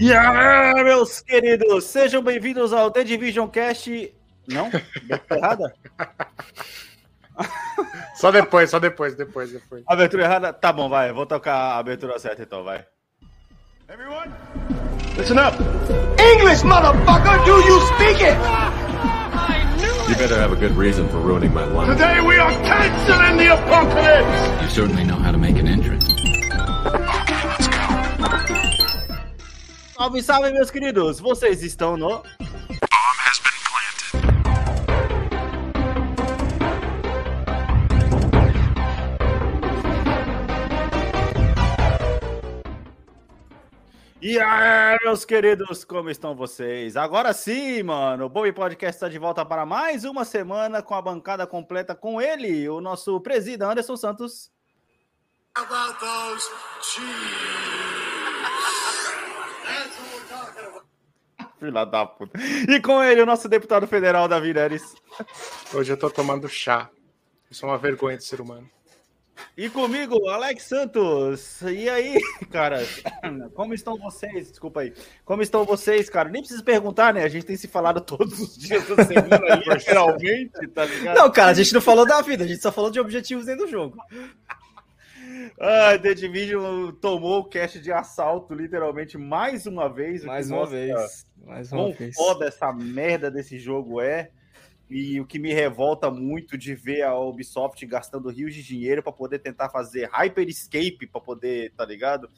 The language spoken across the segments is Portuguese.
E aí, meus queridos, sejam bem-vindos ao The Division Cast. Não? errada? Só depois, só depois, depois, depois. Abertura errada? Tá bom, vai. Vou tocar a abertura certa então, vai. Everyone, listen up. English, motherfucker, do you speak it? You better have a good reason for ruining my life. Today we are canceling the apocalypse. You certainly know how to make an entrance. Salve, salve, meus queridos! Vocês estão no. E aí, meus queridos, como estão vocês? Agora sim, mano, o Bobby Podcast está de volta para mais uma semana com a bancada completa com ele, o nosso presidente Anderson Santos. About those cheese? Filha da puta. E com ele, o nosso deputado federal, Davi Neres. Hoje eu tô tomando chá. Isso é uma vergonha de ser humano. E comigo, Alex Santos. E aí, cara? Como estão vocês? Desculpa aí. Como estão vocês, cara? Nem preciso perguntar, né? A gente tem se falado todos os dias da semana, literalmente, tá ligado? Não, cara, a gente não falou da vida, a gente só falou de objetivos dentro do jogo. Ah, The Division tomou o cast de assalto, literalmente, mais uma vez. Mais uma vez. Mais uma Quão vez. foda essa merda desse jogo é. E o que me revolta muito de ver a Ubisoft gastando rios de dinheiro para poder tentar fazer Hyper Escape para poder, tá ligado?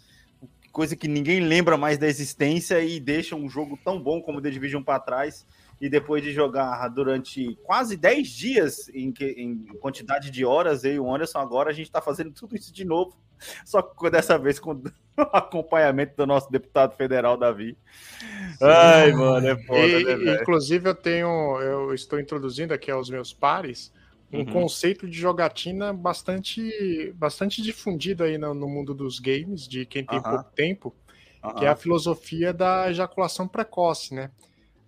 Coisa que ninguém lembra mais da existência e deixa um jogo tão bom como The Division para trás. E depois de jogar durante quase 10 dias em, que- em quantidade de horas, eu e o Anderson, agora a gente tá fazendo tudo isso de novo. Só que dessa vez com o acompanhamento do nosso deputado federal, Davi. Ai, mano, é foda, E, né, inclusive, eu tenho. Eu estou introduzindo aqui aos meus pares um Uhum. conceito de jogatina bastante, bastante difundido aí no, no mundo dos games, de quem tem Aham. pouco tempo, que é a filosofia da ejaculação precoce, né?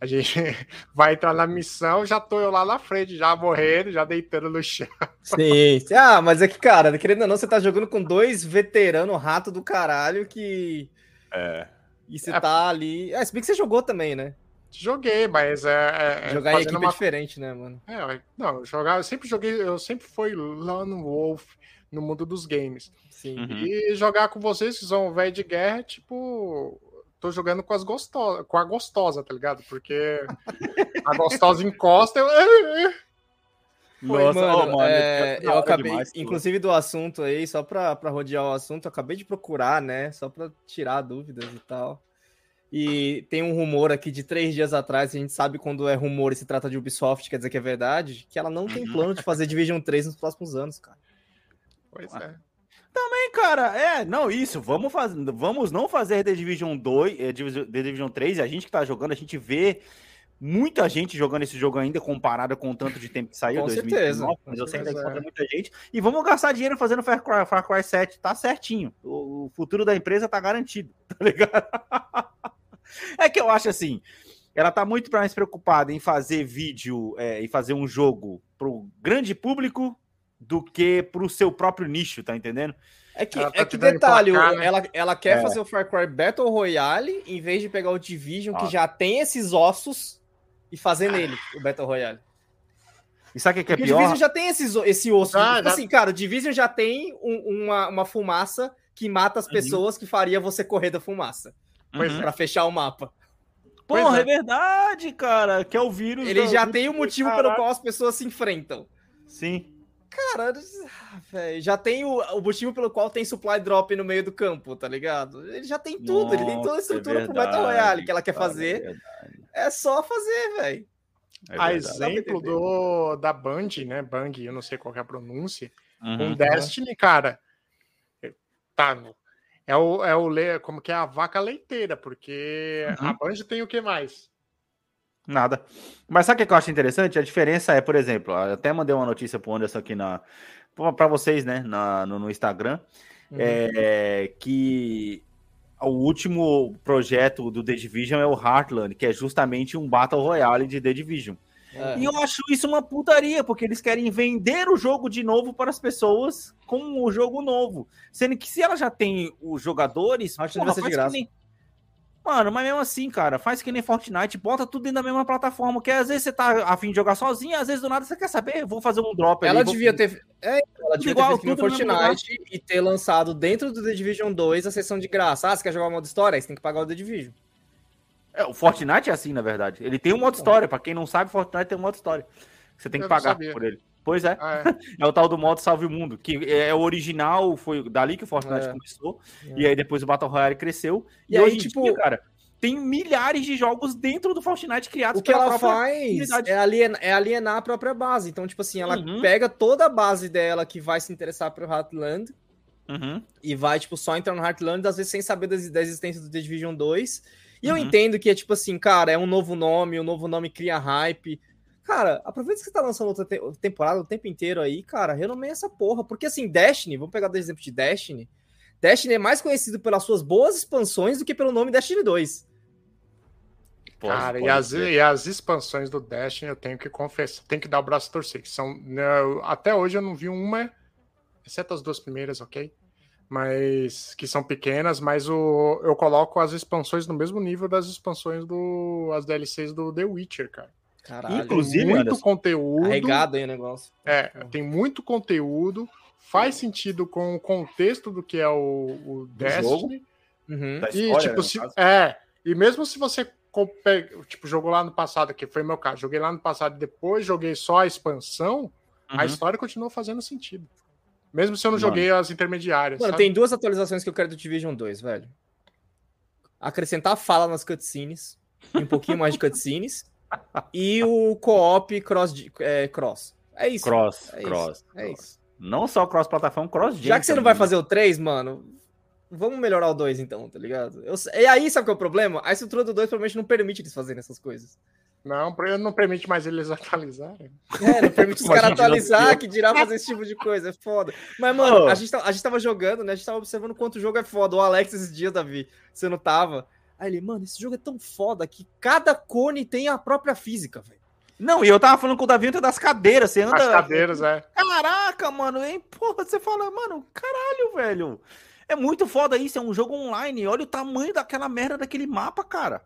A gente vai entrar na missão, já tô eu lá na frente, já morrendo, já deitando no chão. Sim. Ah, mas é que, cara, querendo ou não, você tá jogando com dois veteranos rato do caralho que. É. E você É. tá ali. É, se bem que você jogou também, né? Joguei, mas é. é- é Jogar em equipe é uma diferente, né, mano? É, não, jogar, eu sempre joguei, eu sempre fui Lone Wolf no mundo dos games. Sim. Uhum. E jogar com vocês, que são velho de guerra, é tipo, tô jogando com as gostosas, com a gostosa, tá ligado? Porque a gostosa encosta, eu Foi, Nossa, mano, mano, é, é eu acabei, demais, inclusive do assunto aí, só pra, pra rodear o assunto, eu acabei de procurar, né? Só pra tirar dúvidas e tal. E tem um rumor aqui de três dias atrás, a gente sabe quando é rumor e se trata de Ubisoft, quer dizer que é verdade, que ela não tem Uhum. plano de fazer Division 3 nos próximos anos, cara. Pois é. Também, cara, é, não, isso, vamos fazer, vamos não fazer The Division 2, é, Division- The Division 3, a gente que tá jogando, a gente vê muita gente jogando esse jogo ainda comparado com o tanto de tempo que saiu, Com 2019, certeza, mas eu sei que encontra muita gente, e vamos gastar dinheiro fazendo Far Cry, Far Cry 7, tá certinho, o, o futuro da empresa tá garantido, tá ligado? é que eu acho assim, ela tá muito mais preocupada em fazer vídeo, é, em fazer um jogo pro grande público do que pro seu próprio nicho, tá entendendo? É que, Ela tá é que detalhe, emplacar, né? ela, ela quer É. fazer o Far Cry Battle Royale em vez de pegar o Division, Ah. que já tem esses ossos, e fazer nele o Battle Royale. E sabe o que é Porque o pior? Division já tem esses, esse osso. Já, tipo já. assim, cara, o Division já tem um- uma, uma fumaça que mata Uhum. as pessoas que faria você correr da fumaça. Uhum. é. Pra fechar o mapa. Porra, é. é. verdade, cara. Que é o vírus. Ele já tem o motivo Caralho. pelo qual as pessoas se enfrentam. Sim. Cara, ah, já tem o, o motivo pelo qual tem supply drop no meio do campo, tá ligado? Ele já tem tudo, ele tem toda a Nossa, estrutura é pro Battle verdade, Royale que ela quer cara, fazer. É verdade, É só fazer, velho. é A verdade. exemplo do, da Band, né? Bang, eu não sei qual que é a pronúncia. Uhum. Com Destiny, cara. Tá, é o, é o le- como que é a vaca leiteira, porque Uhum. a Band tem o que mais? Nada. Mas sabe o que eu acho interessante? A diferença é, por exemplo, até mandei uma notícia pro Anderson aqui na para vocês, né, na, no, no Instagram, Uhum. é, que o último projeto do The Division é o Heartland, que é justamente um Battle Royale de The Division. É. E eu acho isso uma putaria, porque eles querem vender o jogo de novo para as pessoas com o jogo novo. Sendo que se ela já tem os jogadores, Acho que porra, vai ser de graça. nem- Mano, mas mesmo assim, cara, faz que nem Fortnite, bota tudo dentro da mesma plataforma, que às vezes você tá afim de jogar sozinho, às vezes do nada você quer saber, vou fazer um drop Ela ali, vou- devia ter. É, ela devia Igual, ter feito no tudo no mesmo Fortnite e ter lançado dentro do The Division 2 a sessão de graça. Ah, você quer jogar o modo história? Aí Você tem que pagar o The Division. É, o Fortnite é assim, na verdade. Ele tem um modo história, pra quem não sabe, Fortnite tem um modo história. Você tem que Eu pagar por ele. Pois é. É. É o tal do modo Salve o Mundo, que é o original, foi dali que o Fortnite É. começou, É. e aí depois o Battle Royale cresceu. E, E aí, tipo- tipo, cara, tem milhares de jogos dentro do Fortnite criados O que ela faz é alienar, é alienar a própria base. Então, tipo assim, ela Uhum. pega toda a base dela que vai se interessar pelo Heartland Uhum. e vai, tipo, só entrar no Heartland, às vezes sem saber da, existência do The Division 2. E eu Uhum. entendo que é tipo assim, cara, é um novo nome, o novo nome cria hype. Cara, aproveita que você tá lançando outra te- temporada o tempo inteiro aí, cara, renomeia essa porra. Porque assim, Destiny, vamos pegar o exemplo de Destiny. Destiny é mais conhecido pelas suas boas expansões do que pelo nome Destiny 2. Pode- Cara, e as, e as expansões do Destiny eu tenho que confessar, tenho que dar o braço a torcer. Que são, não, até hoje eu não vi uma, exceto as duas primeiras, ok? Mas que são pequenas, mas o, eu coloco as expansões no mesmo nível das expansões do. as DLCs do The Witcher, cara. Caralho. Inclusive, muito Anderson, conteúdo. Carregado aí o negócio. É, tem muito conteúdo, faz sentido com o contexto do que é o, o Destiny. Uhum. Da E, história, tipo, né, se, é, e mesmo se você tipo, jogou lá no passado, que foi meu caso, joguei lá no passado e depois joguei só a expansão, a Uhum. história continua fazendo sentido. Mesmo se eu não Mano. joguei as intermediárias. Mano, sabe? tem duas atualizações que eu quero do Division 2, velho. Acrescentar fala nas cutscenes, e um pouquinho mais de cutscenes, e o co-op cross, é, cross. É isso. Cross, é cross. Isso, é isso. Não só cross-plataforma, cross Já que você não vai fazer o 3, mano, vamos melhorar o 2 então, tá ligado? Eu, e aí, sabe qual é o problema? A estrutura do 2 provavelmente não permite eles fazerem essas coisas. Não, não permite mais eles atualizarem. É, não permite os caras atualizar, que dirá fazer esse tipo de coisa, é foda. Mas, mano, Ô. a gente, tá- a gente tava jogando, né? A gente tava observando quanto o jogo é foda. O Alex esses dias, Davi, você não tava. Aí ele, mano, esse jogo é tão foda que cada cone tem a própria física, velho. Não, e eu tava falando com o Davi ontem das cadeiras, você anda... As cadeiras, é. Caraca, mano, hein? Porra, você fala, mano, caralho, velho. É muito foda isso, é um jogo online. Olha o tamanho daquela merda daquele mapa, cara.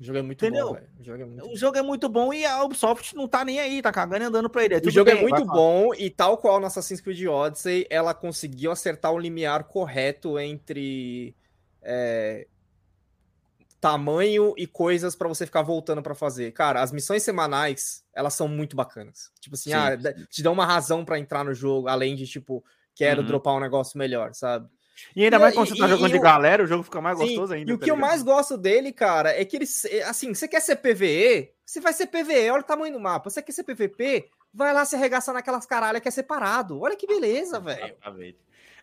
O jogo é muito Entendeu? bom, velho. O jogo é muito O jogo é muito bom e a Ubisoft não tá nem aí, tá cagando e andando pra ele. O tudo jogo é bem, muito vai falar. bom e tal qual no Assassin's Creed Odyssey, ela conseguiu acertar o limiar correto entre é, tamanho e coisas pra você ficar voltando pra fazer. Cara, as missões semanais, elas são muito bacanas. Tipo assim, Sim, ah, te dão uma razão pra entrar no jogo, além de tipo, quero Uhum. dropar um negócio melhor, sabe? E ainda E- mais quando você tá jogando de o- galera, o jogo fica mais Sim, gostoso ainda. E o tá que eu ligado? mais gosto dele, cara, é que ele. Assim, você quer ser PVE? Você vai ser PVE, olha o tamanho do mapa. Você quer ser PVP? Vai lá se arregaçar naquelas caralhas que é separado. Olha que beleza, velho.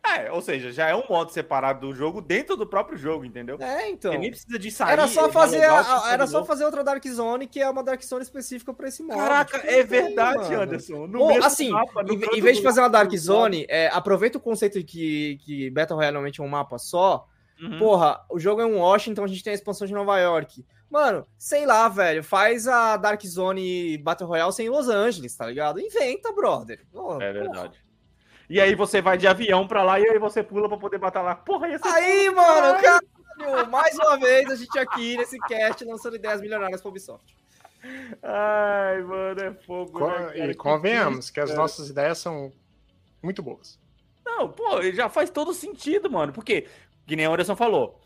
É, ou seja, já é um modo separado do jogo dentro do próprio jogo, entendeu? É, então. Você nem precisa de sair. Era só é fazer, a- era só fazer outra Dark Zone, que é uma Dark Zone específica pra esse modo. Caraca, Tipo, é tem, verdade. Anderson. No mesmo assim, mapa, no em, em vez de fazer uma Dark Zone, é, aproveita o conceito de que, que Battle Royale normalmente é um mapa só. Uhum. Porra, o jogo é um Washington, a gente tem a expansão de Nova York. Mano, sei lá, velho, faz a Dark Zone Battle Royale sem Los Angeles, tá ligado? Inventa, brother. Porra, É porra. E aí você vai de avião pra lá e aí você pula pra poder matar lá. Porra, ia ser Aí, mano, caralho, mais uma vez a gente aqui nesse cast lançando ideias milionárias pra Ubisoft. Ai, mano, é fogo. Co- né, e Que convenhamos triste, que as nossas ideias são muito boas. Não, pô, já faz todo sentido, mano. Porque, que nem a Anderson falou,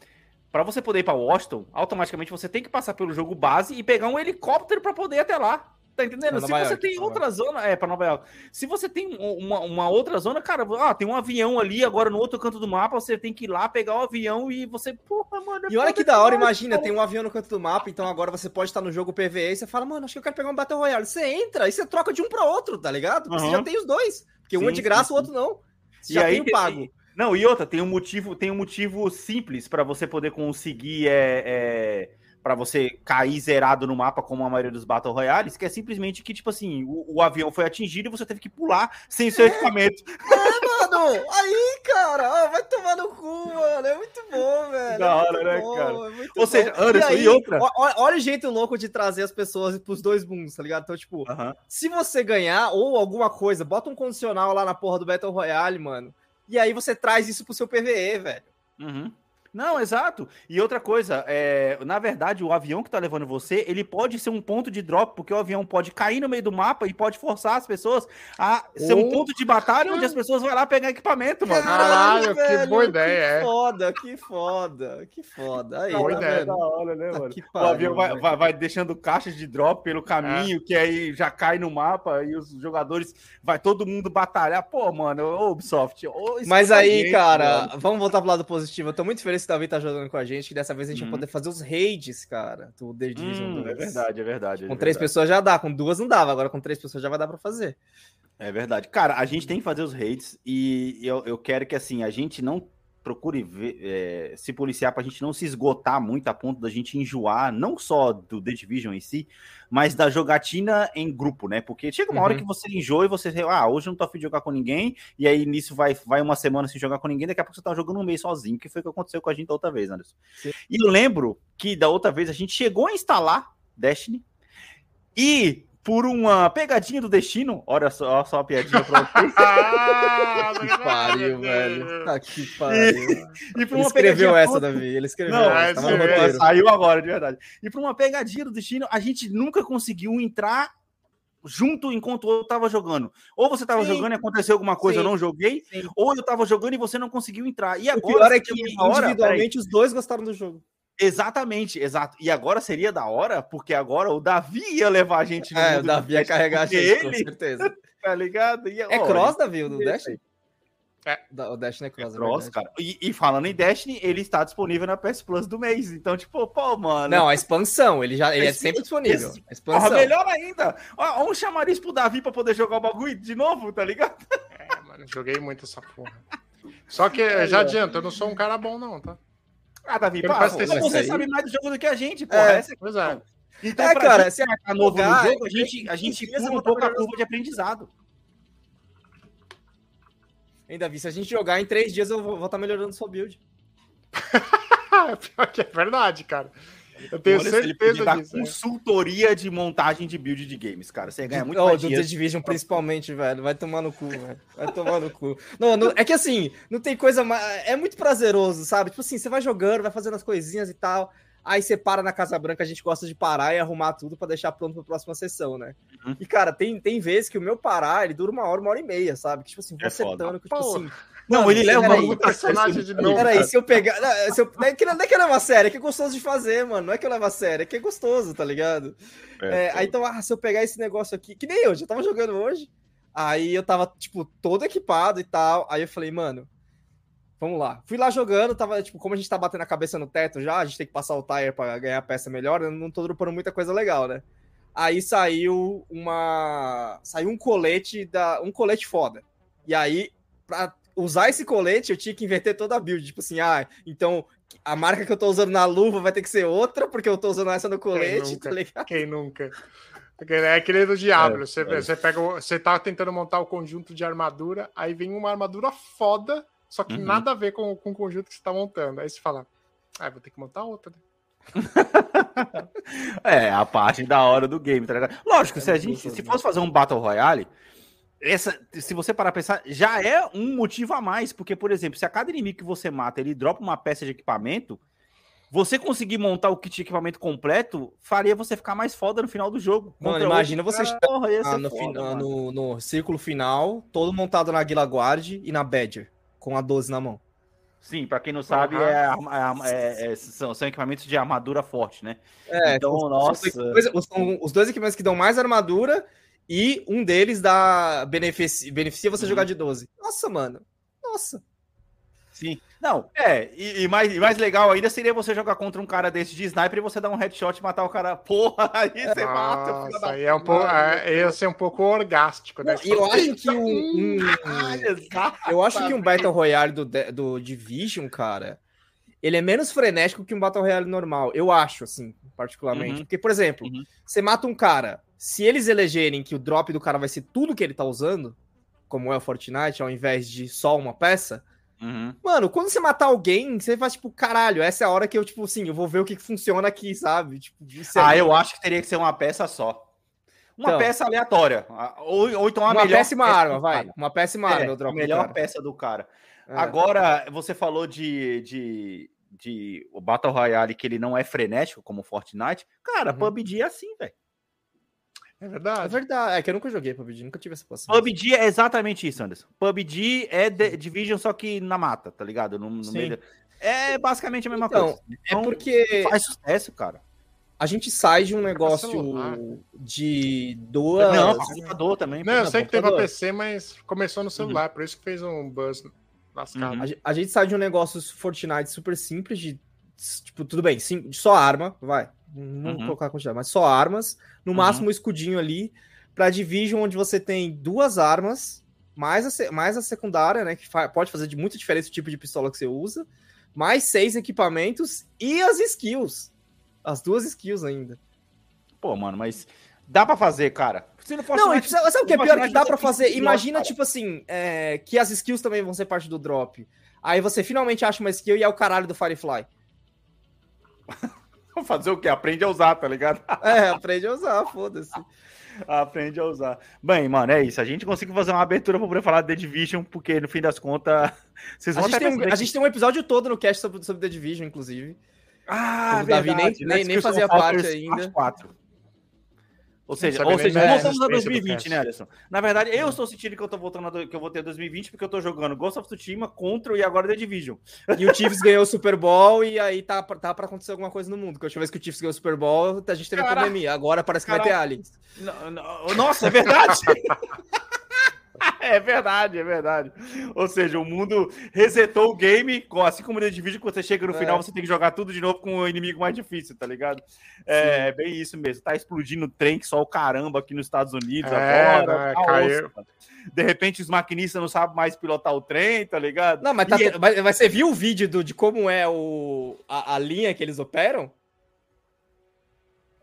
pra você poder ir pra Washington, automaticamente você tem que passar pelo jogo base e pegar um helicóptero pra poder ir até lá. Tá entendendo? Se você York, tem outra zona, é, pra Nova York. Se você tem um- uma, uma outra zona, cara, ah, tem um avião ali, agora no outro canto do mapa, você tem que ir lá pegar o avião e você, porra, mano. é E olha que da hora, demais, imagina, tem um avião no canto do mapa, então agora você pode estar no jogo PVE e você fala, mano, acho que eu quero pegar um Battle Royale. Você entra e você troca de um pra outro, tá ligado? Porque você Aham. já tem os dois. Porque um é Sim, de graça, sim, o outro não. Você E já aí tem o tem- pago. Não, e outra, tem um motivo, tem um motivo simples para você poder conseguir é, é para você cair zerado no mapa, como a maioria dos Battle Royales, que é simplesmente que, tipo assim, o, o avião foi atingido e você teve que pular sem seu equipamento. É, mano! Aí, cara, ó, vai tomar no cu, mano. É muito bom, velho. Da é hora, muito né, bom, cara? é muito Ou seja, bom. Anderson, aí, e outra? ó- Olha o jeito louco de trazer as pessoas pros dois mundos, tá ligado? Então, tipo, Aham. se você ganhar ou alguma coisa, bota um condicional lá na porra do Battle Royale, mano. E aí você traz isso pro seu PVE, velho. Uhum. Não, exato. E outra coisa, é, na verdade, o avião que tá levando você, ele pode ser um ponto de drop, porque o avião pode cair no meio do mapa e pode forçar as pessoas a ser um Oh. ponto de batalha onde as pessoas vão lá pegar equipamento, mano. Caralho, que boa ideia, que é. foda, que foda, que foda. Aí, Boa tá ideia. Da hora, né, mano? que o pariu, avião vai, vai- vai deixando caixas de drop pelo caminho, que aí já cai no mapa e os jogadores vai todo mundo batalhar. Pô, mano, Ubisoft. ô, Mas aí, gente, cara, mano. vamos voltar pro lado positivo. Eu tô muito feliz que o Davi tá jogando com a gente, que dessa vez a gente Uhum. vai poder fazer os raids, cara, do The Division Hum, 2. é verdade, é verdade. é Com três verdade. pessoas já dá, com duas não dava, agora com três pessoas já vai dar pra fazer. É verdade. Cara, a gente tem que fazer os raids e eu, eu quero que, assim, a gente não procure ver, é, se policiar pra gente não se esgotar muito a ponto da gente enjoar, não só do The Division em si, mas da jogatina em grupo, né? Porque chega uma hora Uhum. que você enjoa e você, ah, hoje eu não tô afim de jogar com ninguém, e aí nisso vai, vai uma semana sem jogar com ninguém, daqui a pouco você tá jogando um mês sozinho, que foi o que aconteceu com a gente da outra vez, Anderson. Sim. E eu lembro que da outra vez a gente chegou a instalar Destiny e por uma pegadinha do destino, olha só, olha só a piadinha pra vocês. Ah, Que pariu, velho. Tá que pariu. e por Ele uma escreveu pegadinha essa, toda- Davi. Ele escreveu Não, essa, essa tava no é- roteiro. saiu agora, de verdade. E por uma pegadinha do destino, a gente nunca conseguiu entrar junto enquanto o outro tava jogando. Ou você tava Sim. jogando e aconteceu alguma coisa, Sim. eu não joguei, Sim. ou eu tava jogando e você não conseguiu entrar. E O agora pior é que hora, individualmente os dois gostaram do jogo. Exatamente, exato. E agora seria da hora, porque agora o Davi ia levar a gente no É, o Davi ia Destiny, carregar a gente, com ele, certeza. tá ligado? Ia- É ó, cross, Davi, o do isso Dash? É. O Dash não é É cross, é cross, cara. E, e falando em Destiny, ele está disponível na PS Plus do mês. Então, tipo, pô, mano. Não, a expansão, ele já ele é sempre disponível. A expansão. Porra, melhor ainda. Ó, ó, um chamariz pro Davi pra poder jogar o bagulho de novo, tá ligado? É, mano, joguei muito essa porra. Só que, já adianta, eu não sou um cara bom, não, tá? Ah, Davi, pá, você aí. sabe mais do jogo do que a gente, porra. É. Essa é... Pois é. Então, É, cara, gente se que tá novo no jogo, a gente, a gente pula um pouco a curva de aprendizado. Hein, Davi, se a gente jogar em três dias, eu vou estar melhorando sua build. Pior que é verdade, cara. Eu tenho Olha, certeza disso. é. consultoria de montagem de build de games, cara. Você ganha muito Oh, mais do The. Division, principalmente, velho. Vai tomar no cu, velho. Vai tomar no cu. Não, não- é que assim, não tem coisa mais. É muito prazeroso, sabe? Tipo assim, você vai jogando, vai fazendo as coisinhas e tal. Aí você para na Casa Branca, a gente gosta de parar e arrumar tudo pra deixar pronto pra próxima sessão, né? Uhum. E, cara, tem, tem vezes que o meu parar, ele dura uma hora, uma hora e meia, sabe? Que, tipo assim, vou É acertando, que, tipo Pô. assim. Não, ele leva O personagem de novo. Peraí, se eu pegar. Não, se eu... não, é que, não é que levo a sério, é que é gostoso de fazer, mano. Não é que eu levo a sério, é que é gostoso, tá ligado? É, aí então, ah, se eu pegar esse negócio aqui, que nem eu, já tava jogando hoje. Aí eu tava, tipo, todo equipado e tal. Aí eu falei, mano, vamos lá. Fui lá jogando, tava, tipo, como a gente tá batendo a cabeça no teto já, a gente tem que passar o tire pra ganhar a peça melhor, eu não tô dropando muita coisa legal, né? Aí saiu uma. Saiu um colete da. Um colete foda. E aí, pra usar esse colete, eu tinha que inverter toda a build. Tipo assim, ah, então a marca que eu tô usando na luva vai ter que ser outra, porque eu tô usando essa no colete, nunca? tá ligado? Quem nunca? É que nem do Diablo. você, é. você pega. Você tá tentando montar o conjunto de armadura, aí vem uma armadura foda, só que Uhum. nada a ver com, com o conjunto que você tá montando. Aí você fala, ah, vou ter que montar outra. né? É, a parte da hora do game, tá ligado? Lógico, É se a gente, se né? fosse fazer um Battle Royale, essa, se você parar pra pensar, já é um motivo a mais, porque, por exemplo, se a cada inimigo que você mata, ele dropa uma peça de equipamento, você conseguir montar o kit de equipamento completo, faria você ficar mais foda no final do jogo. Mano, imagina outro você cara, Ah, ser no, foda, no, no círculo final, todo montado na Guila Guard e na Badger, com a 12 na mão. Sim, pra quem não sabe, é, arma- é- é- são, são equipamentos de armadura forte, né? É, Então, são- nossa. são os dois equipamentos que dão mais armadura e um deles dá beneficia, beneficia você Uhum. jogar de 12. Nossa, mano. Nossa. Sim. Não, é, e, e mais, e mais legal ainda seria você jogar contra um cara desse de sniper e você dar um headshot e matar o cara. Porra, aí você mata. Nossa, da aí é um pouco, é, ia ser um pouco orgástico, né? E eu acho que um, um- eu acho que um Battle Royale do, do Division, cara, ele é menos frenético que um Battle Royale normal. Eu acho, assim, particularmente. Uhum. Porque, por exemplo, Uhum. você mata um cara, se eles elegerem que o drop do cara vai ser tudo que ele tá usando, como é o Fortnite, ao invés de só uma peça, Uhum. Mano, quando você matar alguém, você faz tipo, caralho, essa é a hora que eu, tipo, assim, eu vou ver o que que funciona aqui, sabe? Tipo, é Ah, eu acho que teria que ser uma peça só. Uma Então. peça aleatória. Ou, ou então a uma melhor péssima peça arma, vai. Uma péssima arma, É, eu a dropo do melhor peça do cara. É. Agora, você falou de, de, de o Battle Royale que ele não é frenético, como o Fortnite. Cara, Uhum. PUBG é assim, velho. É É verdade. verdade, é que eu nunca joguei PUBG, nunca tive essa possibilidade. PUBG é exatamente isso, Anderson. PUBG é The Division, só que na mata, tá ligado? No, no Sim. meio da- É basicamente a mesma Então, coisa. É Então, porque faz sucesso, cara. a gente sai de um negócio de duas. Não, computador também. Não, eu sei que tem pra computador. PC, mas começou no celular, por isso que fez um buzz lascado. Uhum. A, ge- a gente sai de um negócio Fortnite super simples de. Tipo, tudo bem, sim, só arma, vai. Não Uhum. colocar a quantidade, mas só armas. No Uhum. máximo um escudinho ali. Pra Division, onde você tem duas armas, mais a, mais a secundária, né? Que fa- pode fazer de muita diferença o tipo de pistola que você usa. Mais seis equipamentos e as skills. As duas skills ainda. Pô, mano, mas dá pra fazer, cara. Se não fosse Não, e sabe o que é pior que dá tem fazer? Imagina, cara. tipo assim, é, que as skills também vão ser parte do drop. Aí você finalmente acha uma skill e é o caralho do Firefly. fazer o quê? Aprende a usar, tá ligado? É, aprende a usar, foda-se. Aprende a usar. Bem, mano, é isso. A gente conseguiu fazer uma abertura pra poder falar de The Division, porque no fim das contas, vocês A vão gente, até tem um, a gente tem um episódio todo no cast sobre, sobre The Division, inclusive. Ah, O Davi nem- verdade, nem- né? nem fazia parte ainda. parte 4. Ou seja, ou seja voltamos a existência do 2020, cast. né, Alisson? Na verdade, eu estou sentindo que eu tô voltando a do- que eu vou ter 2020 porque eu tô jogando Ghost of Tsushima, Contra e agora The Division. E o Chiefs ganhou o Super Bowl e aí tá, pra- tá pra acontecer alguma coisa no mundo. Que a última vez que o Chiefs ganhou o Super Bowl, a gente teve Caraca. pandemia. Agora parece que vai ter Caraca. aliens. Nossa, é verdade! É verdade, é verdade. Ou seja, o mundo resetou o game, com- assim como no Division, quando você chega no É. final, você tem que jogar tudo de novo com o inimigo mais difícil, tá ligado? É, bem isso mesmo. Tá explodindo trem que só o caramba aqui nos Estados Unidos É, agora. né, tá caiu. osso, de repente os maquinistas não sabem mais pilotar o trem, tá ligado? Não, mas, tá, E- mas, mas você viu o vídeo do, de como é o, a, a linha que eles operam?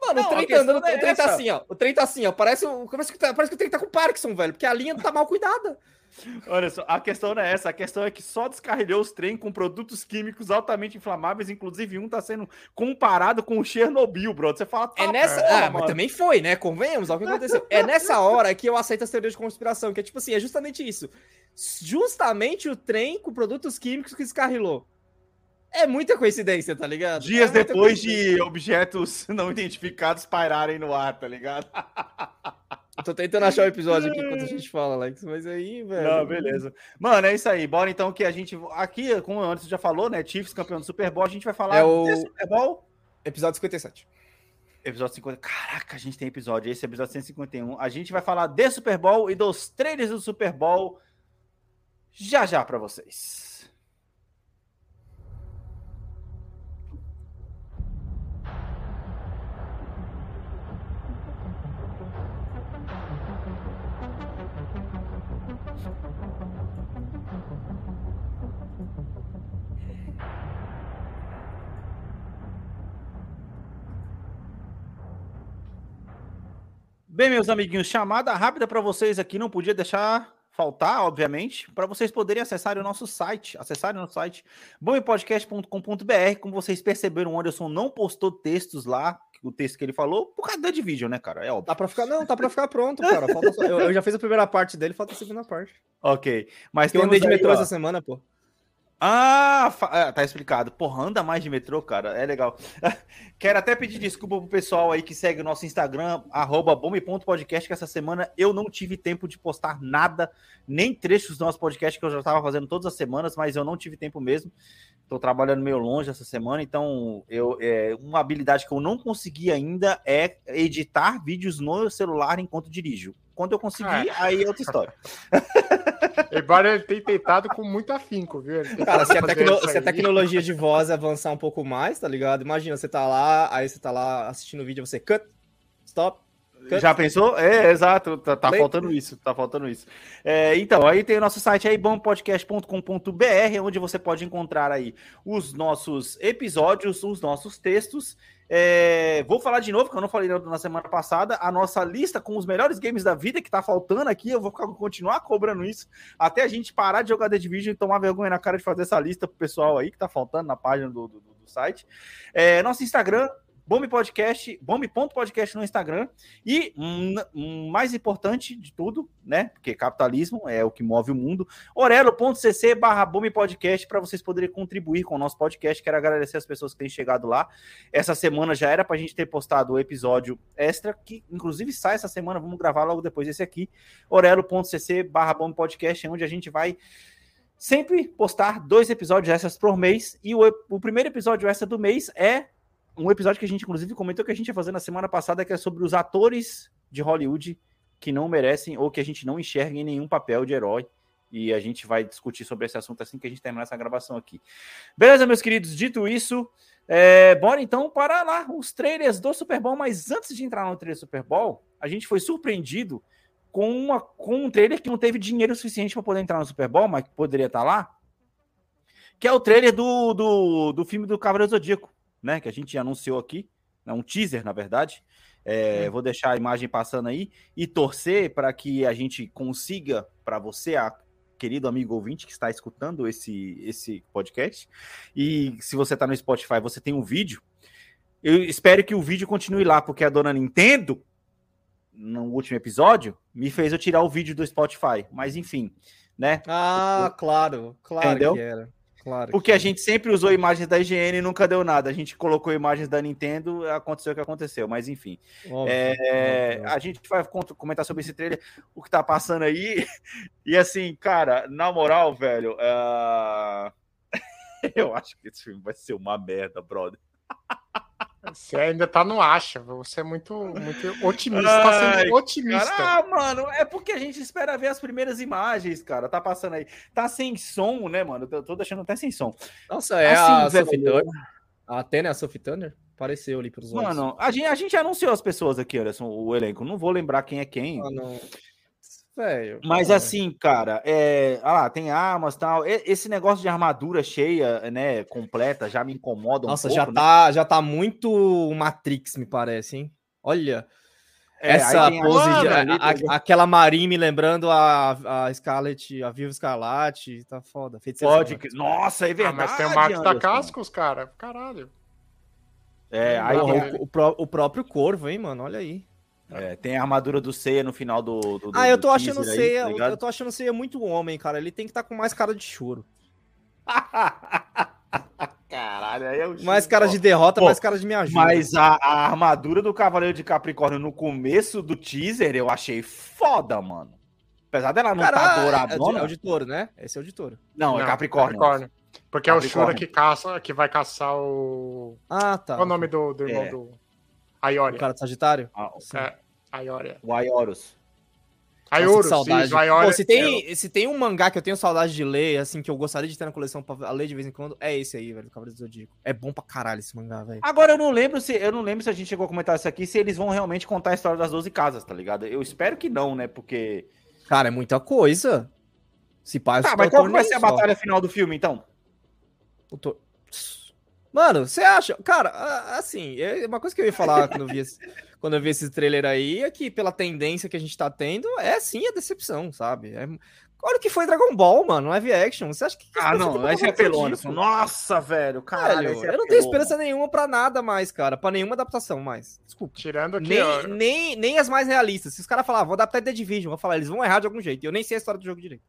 Mano, Não, o trem tá andando, o é trem tá assim, ó. O trem tá assim, ó. Parece, parece, que, tá, parece que o trem tá com Parkinson, velho. Porque a linha tá mal cuidada. Olha só, a questão não é essa, a questão é que só descarrilhou os trem com produtos químicos altamente inflamáveis, inclusive um tá sendo comparado com o Chernobyl, bro. Você fala, tá É nessa. porra, ah, mas mano. também foi, né? Convenhamos, olha o que aconteceu. É nessa hora que eu aceito as teorias de conspiração, que é tipo assim, é justamente isso. Justamente o trem com produtos químicos que escarrilou. É muita coincidência, tá ligado? Dias É depois de objetos não identificados pairarem no ar, tá ligado? Tô tentando achar o episódio aqui enquanto a gente fala, Alex, mas aí, velho. Não, beleza. Mano, é isso aí. Bora então que a gente. Aqui, como o Anderson já falou, né? Chiefs campeão do Super Bowl, a gente vai falar É o- Super Bowl. Episódio 57. Episódio 50. Caraca, a gente tem episódio. Esse é episódio 151. A gente vai falar de Super Bowl e dos trailers do Super Bowl já já pra vocês. Bem, meus amiguinhos, chamada rápida para vocês aqui, não podia deixar faltar, obviamente, para vocês poderem acessar o nosso site, acessarem o nosso site, bompodcast.com.br. Como vocês perceberam, o Anderson não postou textos lá, o texto que ele falou, por causa da Division, né, cara? É óbvio. Tá pra ficar, não, tá pra ficar pronto, cara. Só- eu, eu já fiz a primeira parte dele, falta a segunda parte. Ok. Mas Que eu andei de metrô essa semana, pô. Ah, ah, tá explicado. Porra, anda mais de metrô, cara. É legal. Quero até pedir desculpa pro pessoal aí que segue o nosso Instagram, arroba bombe.podcast, que essa semana eu não tive tempo de postar nada, nem trechos do nosso podcast, que eu já estava fazendo todas as semanas, mas eu não tive tempo mesmo. Tô trabalhando meio longe essa semana, então eu, é, uma habilidade que eu não consegui ainda é editar vídeos no celular enquanto dirijo. Quando eu conseguir, aí é outra história. Embora ele tenha tentado com muito afinco, viu? Cara, se a, tecno se a, tecnologia de voz avançar um pouco mais, tá ligado? Imagina, você tá lá, aí você tá lá assistindo o vídeo, você cut, stop, já pensou? É, exato. Tá, tá faltando isso. Tá faltando isso. É, então, aí tem o nosso site aí, bompodcast.com.br, onde você pode encontrar aí os nossos episódios, os nossos textos. É, vou falar de novo, que eu não falei na semana passada, a nossa lista com os melhores games da vida que tá faltando aqui. Eu vou continuar cobrando isso até a gente parar de jogar The Division e tomar vergonha na cara de fazer essa lista pro pessoal aí que tá faltando na página do, do, do site. É, nosso Instagram, Bombe Podcast, Bombe.podcast no Instagram. E mais importante de tudo, né? Porque capitalismo é o que move o mundo. Orelo.cc barra Podcast para vocês poderem contribuir com o nosso podcast. Quero agradecer as pessoas que têm chegado lá. Essa semana já era para a gente ter postado o episódio extra, que inclusive sai essa semana. Vamos gravar logo depois desse aqui. Orelo.cc barra Bombe Podcast, onde a gente vai sempre postar dois episódios extras por mês. E o, o primeiro episódio extra do mês é um episódio que a gente, inclusive, comentou que a gente ia fazer na semana passada, que é sobre os atores de Hollywood que não merecem ou que a gente não enxerga em nenhum papel de herói. E a gente vai discutir sobre esse assunto assim que a gente terminar essa gravação aqui. Beleza, meus queridos? Dito isso, é, bora então para lá os trailers do Super Bowl. Mas antes de entrar no trailer do Super Bowl, a gente foi surpreendido com, uma, com um trailer que não teve dinheiro suficiente para poder entrar no Super Bowl, mas que poderia estar lá. Que é o trailer do, do, do filme do Cavaleiro Zodíaco né? Que a gente anunciou aqui, né, um teaser, na verdade. É, vou deixar a imagem passando aí e torcer para que a gente consiga, para você, a querido amigo ouvinte que está escutando esse, esse podcast, e se você está no Spotify, você tem um vídeo. Eu espero que o vídeo continue lá, porque a dona Nintendo, no último episódio, me fez eu tirar o vídeo do Spotify. Mas enfim, né? Ah, claro, claro Entendeu? que era. Claro. Porque a gente sempre usou imagens da IGN e nunca deu nada. A gente colocou imagens da Nintendo, aconteceu o que aconteceu, mas enfim. Óbvio, é, óbvio. A gente vai comentar sobre esse trailer, o que tá passando aí. E assim, cara, na moral, velho, uh... eu acho que esse filme vai ser uma merda, brother. Você ainda tá no acha, você é muito, muito otimista, tá sendo otimista. Cara, ah, mano, é porque a gente espera ver as primeiras imagens, cara. Tá passando aí. Tá sem som, né, mano? Eu tô deixando até sem som. Nossa, é assim, a Sophie Turner. A Atena é a Sophie Turner? Apareceu ali pros olhos. Mano, a gente, a gente anunciou as pessoas aqui, olha, o elenco. Não vou lembrar quem é quem. Ah, não. Velho. Mas cara. assim, cara, é, ah lá, tem armas tal. Esse negócio de armadura cheia, né, completa, já me incomoda um Nossa, pouco, já né? tá, já tá muito Matrix, me parece, hein? Olha. É, essa pose, a, de, a, a, aquela Marin me lembrando a, a Scarlet, a Viva Escarlate, tá foda. Pode, que... nossa, é verdade. Ah, mas tem o Max da Cascos, cara, caralho. É, aí o, o, o, próprio Corvo, hein, mano, olha aí. É, tem a armadura do Ceia no final do. do ah, eu tô achando Ceia. Tá eu tô achando Ceia muito homem, cara. Ele tem que estar tá com mais cara de choro. Caralho, aí eu Mais cara de derrota, Pô, mais cara de me ajuda. Mas a, a, armadura do Cavaleiro de Capricórnio no começo do teaser eu achei foda, mano. Apesar dela não estar tá douradona. É, é o de touro, né? Esse é o de touro. Não, é não é Capricórnio. Capricórnio. Porque Capricórnio. é o Shura que caça, que vai caçar o. Ah, tá. Qual o nome do, do irmão é. do. Aioria. O cara do Sagitário? Ah, é. Aioria. O Aiorus. Aiorus, saudade. Isso, Pô, se, tem, é... se tem um mangá que eu tenho saudade de ler, assim, que eu gostaria de ter na coleção pra ler de vez em quando, é esse aí, velho, Cavaleiro do Zodíaco. É bom pra caralho esse mangá, velho. Agora, eu não lembro se eu não lembro se a gente chegou a comentar isso aqui, se eles vão realmente contar a história das 12 casas, tá ligado? Eu espero que não, né, porque... Cara, é muita coisa. Se passa. Tá, mas qual vai ser a batalha final do filme, então? O to... Mano, você acha? Cara, assim, é uma coisa que eu ia falar quando eu vi esse, quando eu vi esse trailer aí é que, pela tendência que a gente tá tendo, é sim a decepção, sabe? É... Olha o que foi Dragon Ball, mano, live action. Você acha que. Ah, não, esse é pelona. Nossa, velho, caralho. Velho, é eu não tenho esperança nenhuma pra nada mais, cara. Pra nenhuma adaptação mais. Desculpa. Tirando aqui. Nem, ó... nem, nem as mais realistas. Se os caras falar, vou adaptar The Division, vou falar, eles vão errar de algum jeito. Eu nem sei a história do jogo direito.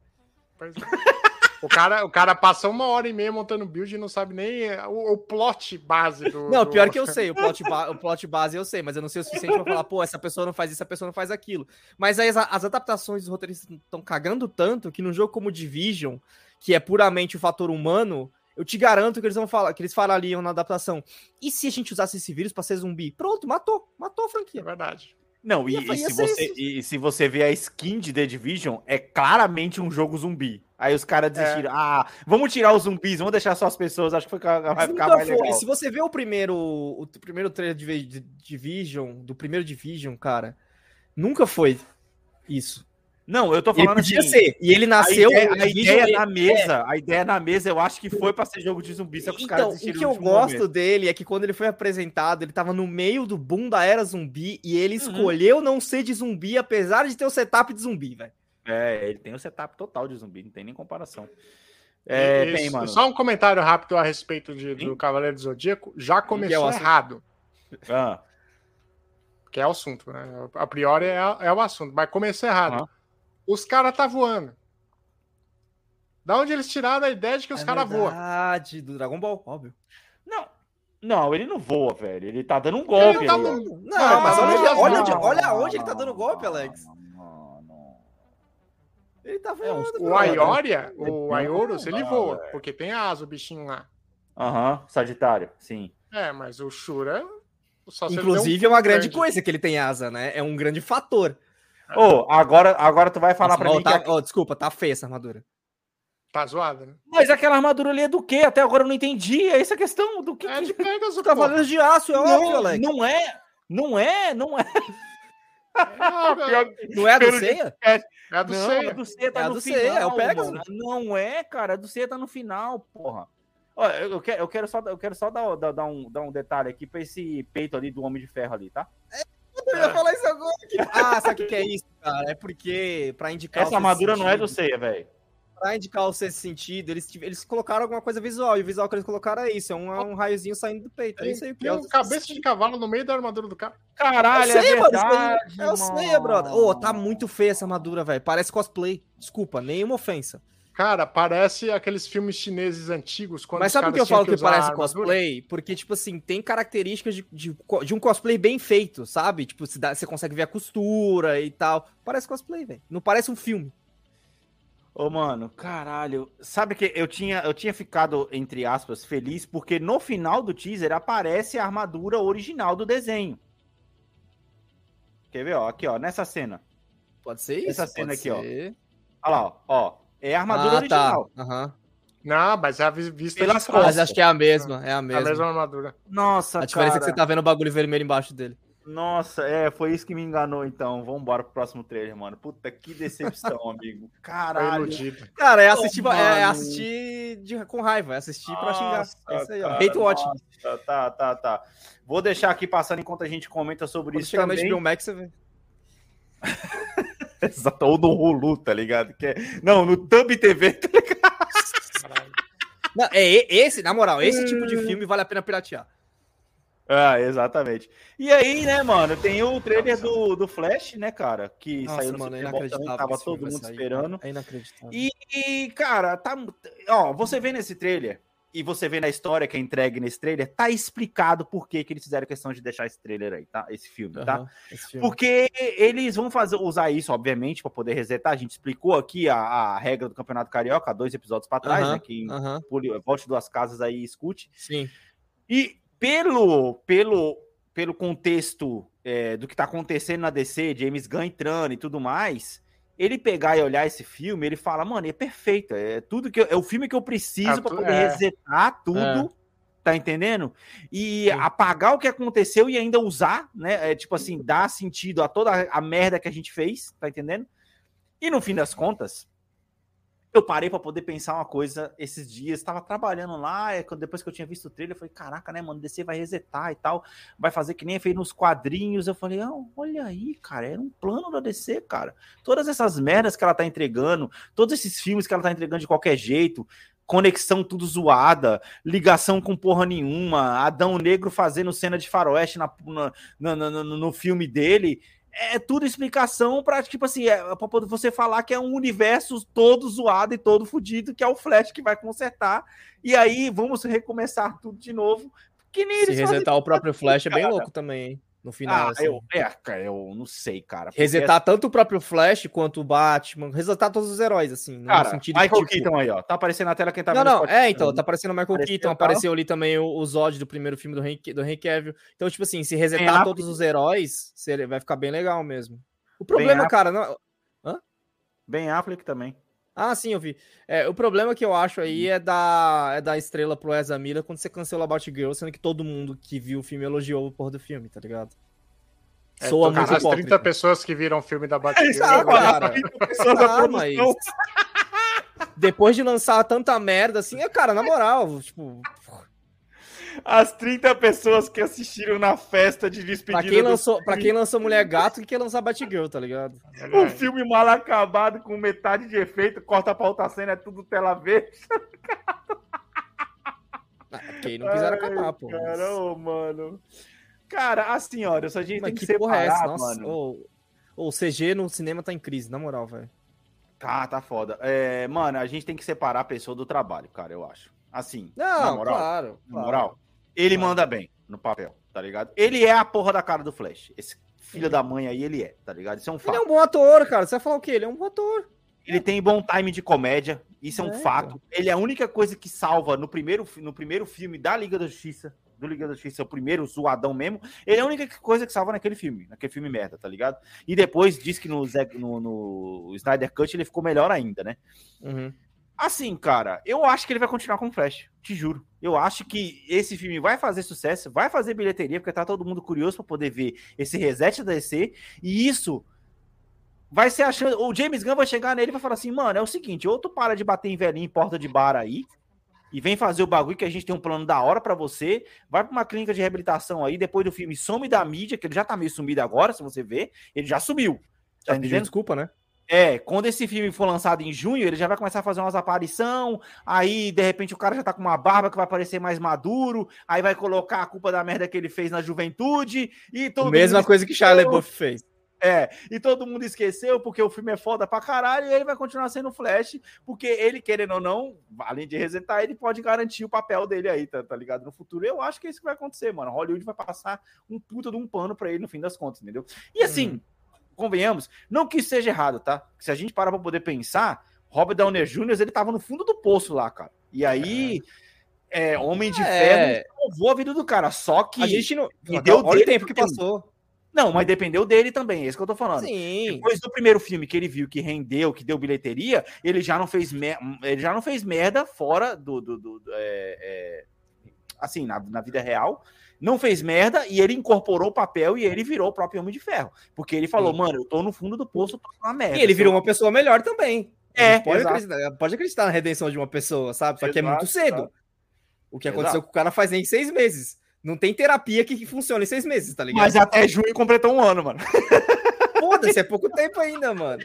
Pois é. O cara, o cara passou uma hora e meia montando build e não sabe nem o, o plot base do. Não, do... pior que eu sei, o plot, o plot base eu sei, mas eu não sei o suficiente pra falar, pô, essa pessoa não faz isso, essa pessoa não faz aquilo. Mas aí as, as adaptações dos roteiristas estão cagando tanto que num jogo como Division, que é puramente o fator humano, eu te garanto que eles vão falar, que eles falariam na adaptação. E se a gente usasse esse vírus para ser zumbi? Pronto, matou, matou a franquia. É verdade. Não, e, e se você, e se você vê a skin de The Division, é claramente um jogo zumbi. Aí os caras desistiram. Ah, vamos tirar os zumbis, vamos deixar só as pessoas. Acho que foi- vai ficar mais foi. legal. Se você vê o primeiro, o primeiro trailer de Division, do primeiro Division, cara, nunca foi isso. Não, eu tô Ele falando podia assim. ser. E ele A nasceu. ideia, o a ideia ele- na mesa, a ideia na mesa, eu acho que foi pra ser jogo de zumbi, só que os caras Então, o que eu gosto momento. dele é que quando ele foi apresentado, ele tava no meio do boom da era zumbi e ele Uhum. escolheu não ser de zumbi, apesar de ter o setup de zumbi, velho. É, ele tem o setup total de zumbi, não tem nem comparação. É, Isso. bem, mano. Só um comentário rápido a respeito de- do. Cavaleiro do Zodíaco. Já é o começou assunto? errado, Ah, que é o assunto, né? A priori é, é o assunto, mas começou errado. Aham. Os caras tá voando. Da onde eles tiraram a ideia de que os É caras voam? verdade, do Dragon Ball, óbvio. não, não, ele não voa, velho. Ele tá dando um golpe. Ele tá ali, dando- Não, mas olha, não, olha, não, onde, não, olha onde ele tá dando golpe, Alex. Não, não. Ele tá É, voando, uns- O brother. Aioria, o Aiorus, ele voa, velho. porque tem asa, o bichinho lá. Aham, Sagitário, sim. É, mas o Shura. Inclusive, é um uma grande grande. coisa que ele tem asa, né? É um grande fator. Ô, agora, agora tu vai falar Nossa, pra ó, mim tá- que... ó, desculpa, tá feia essa armadura. Tá zoado, né? Mas aquela armadura ali é do quê? Até agora eu não entendi. É essa a questão do que... É que- de Pegasus, porra. cavaleiros de aço, é óbvio, Não, Alex. não é, não é, não é. Pior que- Não é a do Ceia? É a do não, Seiya. a do Ceia tá É a no do final, é o Pegasus. Não é, cara, a do Ceia tá no final, porra. Eu quero, eu quero só, eu quero só dar, dar, dar um, dar um detalhe aqui pra esse peito ali do Homem de Ferro ali, tá? Eu ia falar isso agora. Ah, sabe o que é isso, cara? É porque, pra indicar Essa armadura não é do Ceia, velho. Pra indicar o sexto sentido, eles, eles colocaram alguma coisa visual. E o visual que eles colocaram é isso: é um, é um raiozinho saindo do peito. É isso aí. o que Tem é um cabeça de cavalo no meio da armadura do cara. Caralho, Eu sei, é mano, aí verdade, É o Ceia, brother. Ô, tá muito feia essa armadura, velho. Parece cosplay. Desculpa, nenhuma ofensa. Cara, parece aqueles filmes chineses antigos. Quando Mas sabe por que eu falo que usar parece armadura? cosplay? Porque, tipo assim, tem características de, de, de um cosplay bem feito, sabe? Tipo, se dá- você consegue ver a costura e tal. Parece cosplay, velho. Não parece um filme. Ô, mano, caralho. Sabe que eu tinha, eu tinha ficado, entre aspas, feliz porque no final do teaser aparece a armadura original do desenho. Quer ver, ó? Aqui, ó, nessa cena. Pode ser isso. Essa cena pode aqui, ó. ser. Olha lá, ó. É a armadura ah, original. tá. Aham. Não, mas é a vi- vista Pelas de trás. Mas acho que é a mesma. É a É a mesma. mesma armadura. Nossa, A diferença é que cara. você tá vendo o bagulho vermelho embaixo dele. Nossa, é, foi isso que me enganou, então. Vambora pro próximo trailer, mano. Puta, que decepção, amigo. Caralho. Cara, é assistir, Ô, é, assistir de- com raiva, é assistir pra xingar. Nossa, É isso aí, ó. cara, Hate watch. nossa, Tá, tá, tá. Vou deixar aqui passando enquanto a gente comenta sobre Quando isso chegar no também. HBO Max, você vê. Exato, ou no Hulu, tá ligado? Que é... Não, no Tub TV, tá ligado? Não, é esse, na moral, esse tipo de filme vale a pena piratear. Ah, exatamente. E aí, né, mano, tem o trailer do, do Flash, né, cara? Que Nossa, saiu no mano, é Super Bowl também, inacreditável. tava todo mundo sair, esperando. É inacreditável. E, cara, tá. Ó, você vê nesse trailer, e você vê na história que é entregue nesse trailer, tá explicado por que, que eles fizeram questão de deixar esse trailer aí, tá? Esse filme, tá? Aham, esse filme. Porque eles vão fazer, usar isso, obviamente, para poder resetar. A gente explicou aqui a, a regra do Campeonato Carioca, há dois episódios para trás, Aham, né? Que aham, pule- volte duas casas aí e escute. sim. E pelo, pelo, pelo contexto é, do que tá acontecendo na DC, James Gunn entrando e tudo mais, ele pegar e olhar esse filme, ele fala, mano, é perfeito, é tudo que eu- é o filme que eu preciso É, para poder é. resetar tudo. É. Tá entendendo? E Sim. apagar o que aconteceu e ainda usar, né? É, tipo assim, dar sentido a toda a merda que a gente fez, tá entendendo? E no fim das contas, eu parei para poder pensar uma coisa esses dias. Estava trabalhando lá, é, depois que eu tinha visto o trailer, eu falei: caraca, né, mano? DC vai resetar e tal, vai fazer que nem fez nos quadrinhos. Eu falei: ah, olha aí, cara, era um plano da DC, cara. Todas essas merdas que ela tá entregando, todos esses filmes que ela tá entregando de qualquer jeito. Conexão tudo zoada, ligação com porra nenhuma, Adão Negro fazendo cena de faroeste na, na- na- no, no filme dele é tudo explicação pra, tipo assim, é, pra poder você falar que é um universo todo zoado e todo fudido, que é o Flash que vai consertar. E aí vamos recomeçar tudo de novo. Que nem Se resetar o próprio Flash é bem cara. louco também, hein? No final. Ah, assim. eu, é, cara, eu não sei, cara. porque, Resetar tanto o próprio Flash quanto o Batman, resetar todos os heróis, assim, Cara, sentido Michael tipo, Keaton aí, ó. Tá aparecendo na tela quem tá não, vendo não, é, então, tá aparecendo o Michael Apareceu Keaton, tal. apareceu ali também o, o Zod do primeiro filme do Henry, do Henry Cavill. Então, tipo assim, se resetar Affleck. todos os heróis, vai ficar bem legal mesmo. O problema, Affleck. cara, não... Ben Affleck também. Ah, sim, eu vi. É, o problema que eu acho aí é da, é da estrela pro Ezra Miller quando você cancela About Girl, sendo que todo mundo que viu o filme elogiou o porra do filme, tá ligado? É, Soa cara, muito as 30 hipócrita. pessoas que viram o filme da Ah, Batgirl. cara. Pessoas da Ah, mas... Depois de lançar tanta merda assim, é, cara, na moral, tipo, As 30 pessoas que assistiram na festa de despedida pra quem lançou, pra quem lançou Mulher Gato, que quer lançar Batgirl, tá ligado? Um filme mal acabado, com metade de efeito, corta pra outra cena, é tudo tela verde. Ah, porque aí não quiseram acabar, pô. Cara, ô, mano. Cara, assim, olha, a gente Mas tem que, que porra é essa? separar, Nossa, mano. ô, o CG no cinema tá em crise, na moral, velho. Tá, tá foda. É, mano, a gente tem que separar a pessoa do trabalho, cara, eu acho. Assim, na Não, moral, claro. na claro. Ele manda bem no papel, tá ligado? Ele é a porra da cara do Flash. Esse filho da mãe aí, ele é, tá ligado? Isso é um Ele fato. é um bom ator, cara. Você vai falar o quê? Ele é um bom ator. Ele tem bom time de comédia, isso é um É, fato. Ele é a única coisa que salva no primeiro, no primeiro filme da Liga da Justiça, do Liga da Justiça, o primeiro zoadão mesmo. Ele é a única coisa que salva naquele filme, naquele filme merda, tá ligado? E depois diz que no, no, no Snyder Cut ele ficou melhor ainda, né? Uhum. Assim, cara, eu acho que ele vai continuar com o Flash, te juro. Eu acho que esse filme vai fazer sucesso, vai fazer bilheteria, porque tá todo mundo curioso pra poder ver esse reset da DC, e isso vai ser achando. O James Gunn vai chegar nele e vai falar assim: mano, é o seguinte, ou tu para de bater em velhinho em porta de bar aí, e vem fazer o bagulho que a gente tem um plano da hora pra você, vai pra uma clínica de reabilitação aí, depois do filme some da mídia, que ele já tá meio sumido agora, se você ver, ele já sumiu. Já Tá pediu entendendo? desculpa, né? É, quando esse filme for lançado em junho, ele já vai começar a fazer umas aparição, aí de repente o cara já tá com uma barba que vai parecer mais maduro, aí vai colocar a culpa da merda que ele fez na juventude e todo Mesma mundo coisa que esqueceu. LaBeouf fez. É, e todo mundo esqueceu porque o filme é foda pra caralho e ele vai continuar sendo Flash, porque ele, querendo ou não, além de resetar, ele pode garantir o papel dele aí, tá, tá ligado? No futuro, eu acho que é isso que vai acontecer, mano. Hollywood vai passar um puta de um pano pra ele no fim das contas, entendeu? E assim, convenhamos, não que isso seja errado, tá? Se a gente parar pra poder pensar, Robert Downey Jr., ele tava no fundo do poço lá, cara. E aí, é, Homem de É. Ferro salvou a vida do cara, só que... A gente não. Deu Olha o tempo que passou. Não, mas dependeu dele também, é isso que eu tô falando. Sim. Depois do primeiro filme que ele viu que rendeu, que deu bilheteria, ele já não fez, mer- ele já não fez merda fora do. do- do- do- é- é, assim, na, na vida real. Não fez merda e ele incorporou o papel e ele virou o próprio Homem de Ferro. Porque ele falou, Sim. mano, eu tô no fundo do poço, tô na merda. E ele virou uma pessoa melhor também. É, pode, exato. acreditar, pode acreditar na redenção de uma pessoa, sabe? Só que é Exato, muito cedo. exato. O que aconteceu Exato. com o cara faz nem seis meses. Não tem terapia que, que funcione em seis meses, tá ligado? Mas até junho completou um ano, mano. Foda-se, é pouco tempo ainda, mano.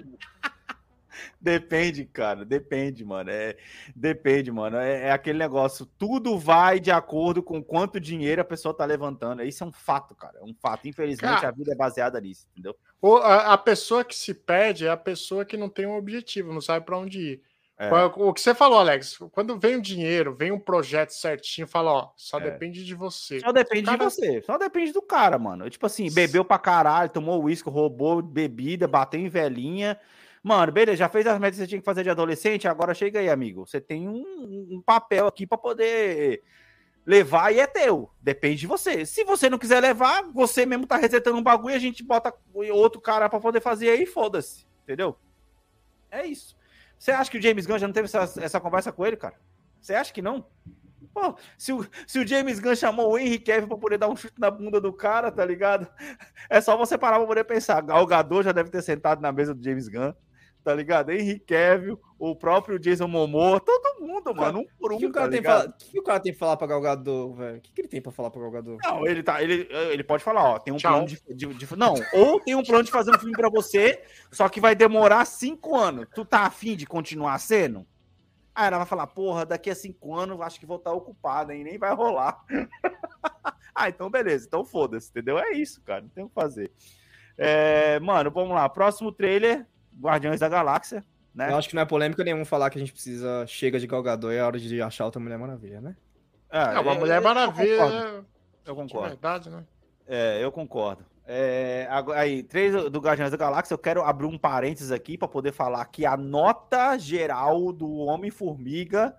Depende, cara, depende, mano. É, depende, mano. É, é aquele negócio, tudo vai de acordo com quanto dinheiro a pessoa tá levantando. Isso é um fato, cara. É um fato. Infelizmente, Cara. a vida é baseada nisso, entendeu? A, a pessoa que se perde é a pessoa que não tem um objetivo, não sabe para onde ir. É. O que você falou, Alex, quando vem o dinheiro, vem um projeto certinho, fala, ó, só É. depende de você. Só depende Cara- de você. Só depende do cara, mano. Tipo assim, bebeu pra caralho, tomou uísque, roubou bebida, bateu em velhinha. Mano, beleza, já fez as metas que você tinha que fazer de adolescente, agora chega aí, amigo. Você tem um, um papel aqui pra poder levar e é teu. Depende de você. Se você não quiser levar, você mesmo tá resetando um bagulho, a gente bota outro cara pra poder fazer aí, foda-se. Entendeu? É isso. Você acha que o James Gunn já não teve essa, essa conversa com ele, cara? Você acha que não? Pô, se o, se o James Gunn chamou o Henry Cavill pra poder dar um chute na bunda do cara, tá ligado? É só você parar pra poder pensar. Gal Gadot já deve ter sentado na mesa do James Gunn, tá ligado? Henry Cavill, o próprio Jason Momoa, todo mundo, mano, um por O um, que, o tá cara tem ligado? pra, que, que o cara tem pra falar pra Galgador, velho? O que, que ele tem pra falar pra Galgador? Não, ele, tá, ele, ele pode falar, ó, tem um Tchau. plano de, de- de- Não, ou tem um plano de fazer um filme pra você, só que vai demorar cinco anos. Tu tá afim de continuar sendo? Aí ela vai falar, porra, daqui a cinco anos acho que vou estar ocupada, hein? Nem vai rolar. ah, então beleza, então foda-se, entendeu? É isso, cara, não tem o que fazer. É, mano, vamos lá. Próximo trailer, Guardiões da Galáxia, né? Eu acho que não é polêmica nenhuma falar que a gente precisa. Chega de Galgador e é hora de achar outra Mulher Maravilha, né? Ah, É, uma eu- Mulher eu concordo, Maravilha Eu concordo. verdade, né? É, eu concordo. É, aí, três do Guardiões da Galáxia, eu quero abrir um parênteses aqui para poder falar que a nota geral do Homem-Formiga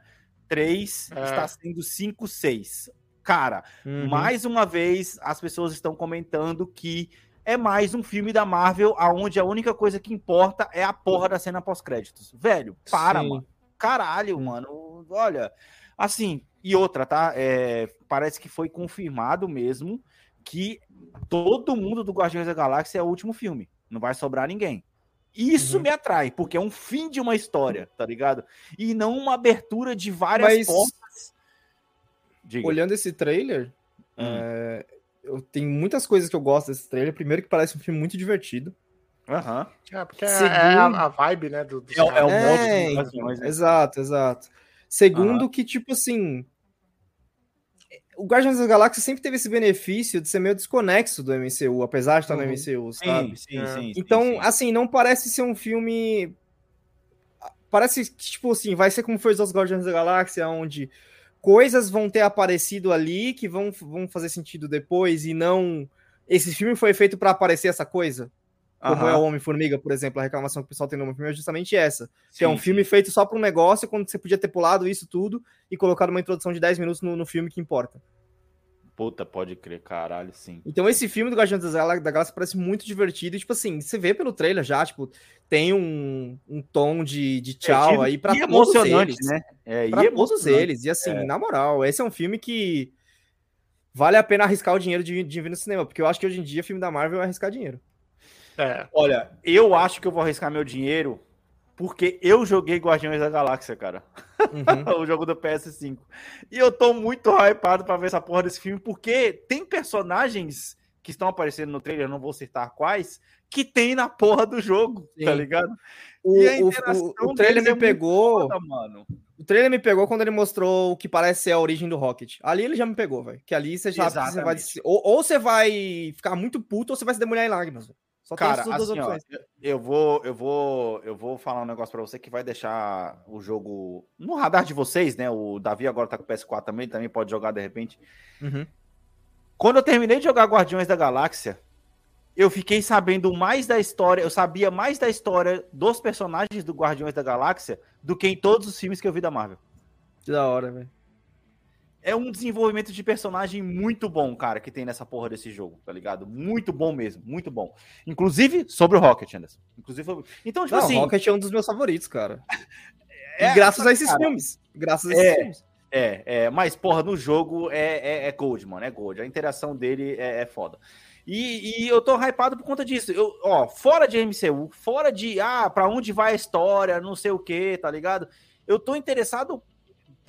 3 É. está sendo 5-6. Cara, Uhum. mais uma vez as pessoas estão comentando que é mais um filme da Marvel aonde a única coisa que importa é a porra da cena pós-créditos. Velho, para, Sim. mano. Caralho, mano. Olha, assim, e outra, tá? É, parece que foi confirmado mesmo que todo mundo do Guardiões da Galáxia é o último filme. Não vai sobrar ninguém. Isso Uhum. me atrai, porque é um fim de uma história, tá ligado? E não uma abertura de várias Mas- portas. Diga. Olhando esse trailer, Hum. é, eu tenho muitas coisas que eu gosto desse trailer. Primeiro que parece um filme muito divertido. Aham. É, porque é- Segundo- é a, a vibe, né? Do, dos É o- é o É, modo de né? Exato, exato. Segundo que, tipo assim... O Guardiões da Galáxia sempre teve esse benefício de ser meio desconexo do MCU, apesar de estar no Uhum. MCU, Sim, sabe? sim, É. sim, sim, Então, sim. assim, não parece ser um filme. Parece que, tipo assim, vai ser como foi os Guardiões da Galáxia, onde coisas vão ter aparecido ali que vão, vão fazer sentido depois e não. Esse filme foi feito para aparecer essa coisa. Como Aham. é o Homem-Formiga, por exemplo, a reclamação que o pessoal tem no Homem-Formiga é justamente essa. Que é um Sim, filme feito só para um negócio, quando você podia ter pulado isso tudo e colocado uma introdução de 10 minutos no, no filme que importa. Puta, pode crer, caralho, sim. Então esse filme do Guardiões da Gal- da Galáxia parece muito divertido. E, tipo assim, você vê pelo trailer já, tipo, tem um, um tom de, de tchau É, aí pra e todos emocionante, eles. né? É, e Pra todos emocionante. eles. E assim, É. na moral, esse é um filme que vale a pena arriscar o dinheiro de, de vir no cinema. Porque eu acho que hoje em dia, filme da Marvel é arriscar dinheiro. É. Olha, eu acho que eu vou arriscar meu dinheiro porque eu joguei Guardiões da Galáxia, cara. Uhum. o jogo do PS5. E eu tô muito hypado pra ver essa porra desse filme, porque tem personagens que estão aparecendo no trailer, não vou citar quais, que tem na porra do jogo, tá Sim. ligado? O, E a o- interação o- o trailer deles me é pegou. Foda. O trailer me pegou quando ele mostrou o que parece ser a origem do Rocket. Ali ele já me pegou, velho. Que ali você já você vai. Ou, ou você vai ficar muito puto ou você vai se demolhar em lágrimas. velho. Só tem Cara, essas duas assim, ó, opções. eu vou, eu vou, eu vou falar um negócio pra você que vai deixar o jogo no radar de vocês, né? O Davi agora tá com o PS4 também, também pode jogar de repente. Uhum. Quando eu terminei de jogar Guardiões da Galáxia, eu fiquei sabendo mais da história, eu sabia mais da história dos personagens do Guardiões da Galáxia do que em todos os filmes que eu vi da Marvel. Que da hora, velho. É um desenvolvimento de personagem muito bom, cara, que tem nessa porra desse jogo, tá ligado? Muito bom mesmo, muito bom. Inclusive sobre o Rocket, Anderson. Inclusive sobre... Então, tipo Não, assim, Rocket é um dos meus favoritos, cara. é- e graças a esses cara, filmes. Graças a esses É. filmes. É, é, mas, porra, no jogo é, é, é gold, mano, é gold. A interação dele é, é foda. E, e eu tô hypado por conta disso. Eu, ó, fora de MCU, fora de, ah, pra onde vai a história, não sei o que, tá ligado? Eu tô interessado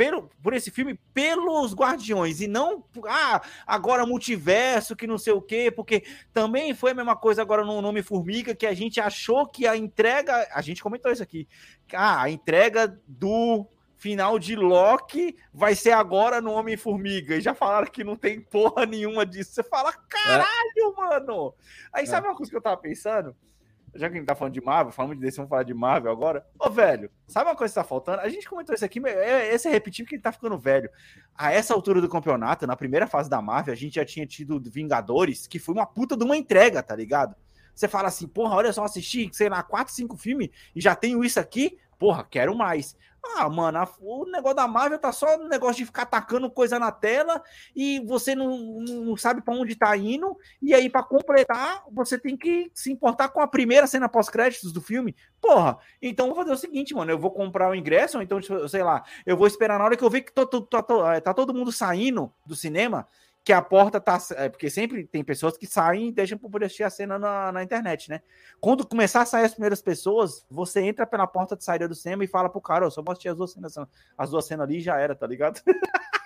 pelo, por esse filme pelos Guardiões e não, ah, agora multiverso, que não sei o que, porque também foi a mesma coisa agora no Nome Formiga, que a gente achou que a entrega, a gente comentou isso aqui, ah, a entrega do final de Loki vai ser agora no Homem-Formiga. E já falaram que não tem porra nenhuma disso. Você fala, caralho, mano! Aí sabe uma coisa que eu tava pensando? Já que a gente tá falando de Marvel, falando desse, vamos falar de Marvel agora. Ô, velho, sabe uma coisa que tá faltando? A gente comentou isso aqui, mas é- esse é repetido que ele tá ficando velho. A essa altura do campeonato, na primeira fase da Marvel, a gente já tinha tido Vingadores, que foi uma puta de uma entrega, tá ligado? Você fala assim, porra, olha só, assisti, sei lá, 4, 5 filmes e já tenho isso aqui, porra, quero mais. Ah, mano, a- o negócio da Marvel tá só no negócio de ficar tacando coisa na tela e você não, não sabe pra onde tá indo. E aí, pra completar, você tem que se importar com a primeira cena pós-créditos do filme. Porra, então vou fazer o seguinte, mano. Eu vou comprar o ingresso, ou então, tipo, sei lá, eu vou esperar na hora que eu ver que tô- tô- tô- eh, tá todo mundo saindo do cinema. Que a porta tá. é, porque sempre tem pessoas que saem e deixam poder assistir a cena na, na internet, né? Quando começar a sair as primeiras pessoas, você entra pela porta de saída do cinema e fala pro cara, ó, só vou assistir as duas cenas, as duas cenas ali e já era, tá ligado?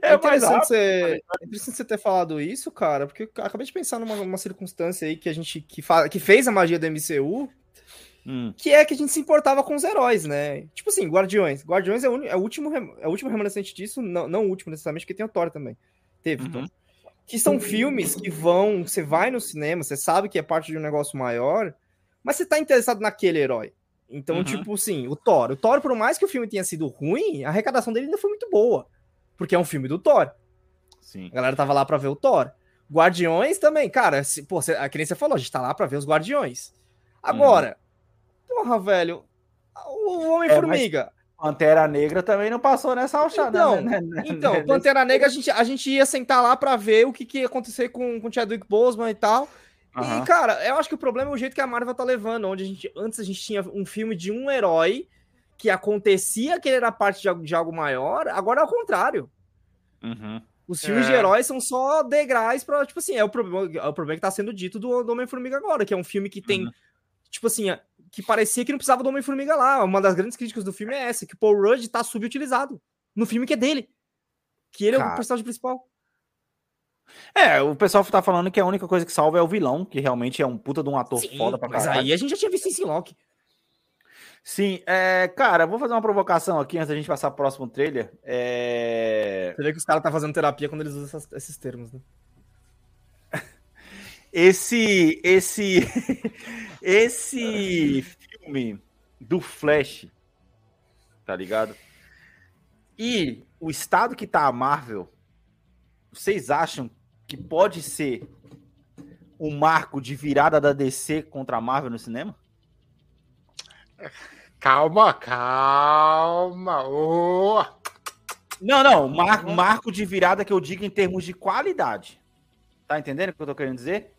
É, mais interessante, você, é interessante você ter falado isso, cara, porque eu acabei de pensar numa uma circunstância aí que a gente que, fa, que fez a magia do MCU, Hum, que é que a gente se importava com os heróis, né? Tipo assim, Guardiões. Guardiões é o, é o último é o último remanescente disso, não, não o último necessariamente, porque tem o Thor também. Teve, Uhum. Thor. Que são filmes que vão, você vai no cinema, você sabe que é parte de um negócio maior, mas você tá interessado naquele herói. Então, Uhum. tipo assim, o Thor. O Thor, por mais que o filme tenha sido ruim, a arrecadação dele ainda foi muito boa. Porque é um filme do Thor. sim. A galera tava lá pra ver o Thor. Guardiões também, cara, se, pô, cê, a você falou, a gente tá lá pra ver os Guardiões. Agora, porra, velho, o Homem-Formiga. Pantera Negra também não passou nessa alçada. Então, né, né, então né, Pantera Negra, a gente, a gente ia sentar lá pra ver o que, que ia acontecer com, com o Chadwick Boseman e tal. Aham. E, cara, eu acho que o problema é o jeito que a Marvel tá levando, onde a gente, antes a gente tinha um filme de um herói que acontecia que ele era parte de, algo- de algo maior, agora é o contrário. Uhum. Os filmes É. de heróis são só degraus pra, tipo assim, é o problema, é o problema que tá sendo dito do, do Homem-Formiga agora, que é um filme que tem, Uhum. tipo assim, é- que parecia que não precisava do Homem-Formiga lá. Uma das grandes críticas do filme é essa, que o Paul Rudd tá subutilizado no filme que é dele. Que ele é Cara. o personagem principal. É, o pessoal tá falando que a única coisa que salva é o vilão, que realmente é um puta de um ator Sim, foda pra mas caralho. aí a gente já tinha visto em Loki. Sim, é, cara, vou fazer uma provocação aqui antes da gente passar pro próximo trailer. É, Você vê que os caras tá fazendo terapia quando eles usam essas- esses termos, né? esse, esse, esse filme do Flash, tá ligado? E o estado que tá a Marvel, vocês acham que pode ser um marco de virada da DC contra a Marvel no cinema? Calma, calma. ô. Não, não, mar- marco de virada que eu digo em termos de qualidade. Tá entendendo o que eu tô querendo dizer?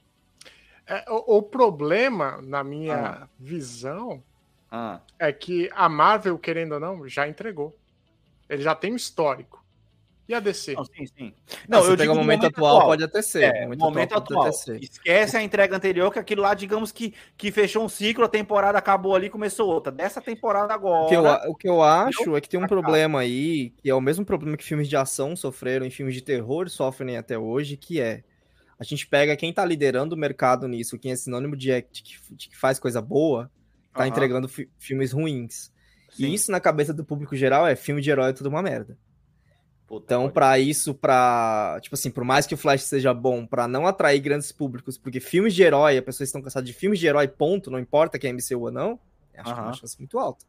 É, o, o problema, na minha Ah. visão, Ah, é que a Marvel, querendo ou não, já entregou. Ele já tem um histórico. E a DC? não, sim, sim. Não, Não, se eu pegar digo o no momento atual, pode até ser. É, momento, momento atual. pode até ser. Esquece a entrega anterior, que aquilo lá, digamos que, que fechou um ciclo, a temporada acabou ali, começou outra. Dessa temporada agora. O que, eu, o que eu acho é que tem um problema aí, que é o mesmo problema que filmes de ação sofreram e filmes de terror sofrem até hoje, que é a gente pega quem tá liderando o mercado nisso, quem é sinônimo de, de que, de que faz coisa boa, tá Aham. entregando fi- filmes ruins. Sim. E isso na cabeça do público geral é filme de herói é tudo uma merda. Puta, Então, pra isso, pra. Tipo assim, por mais que o Flash seja bom, pra não atrair grandes públicos, porque filmes de herói, as pessoas estão cansadas de filmes de herói, ponto, não importa que é MCU ou não, acho que é uma chance muito alta.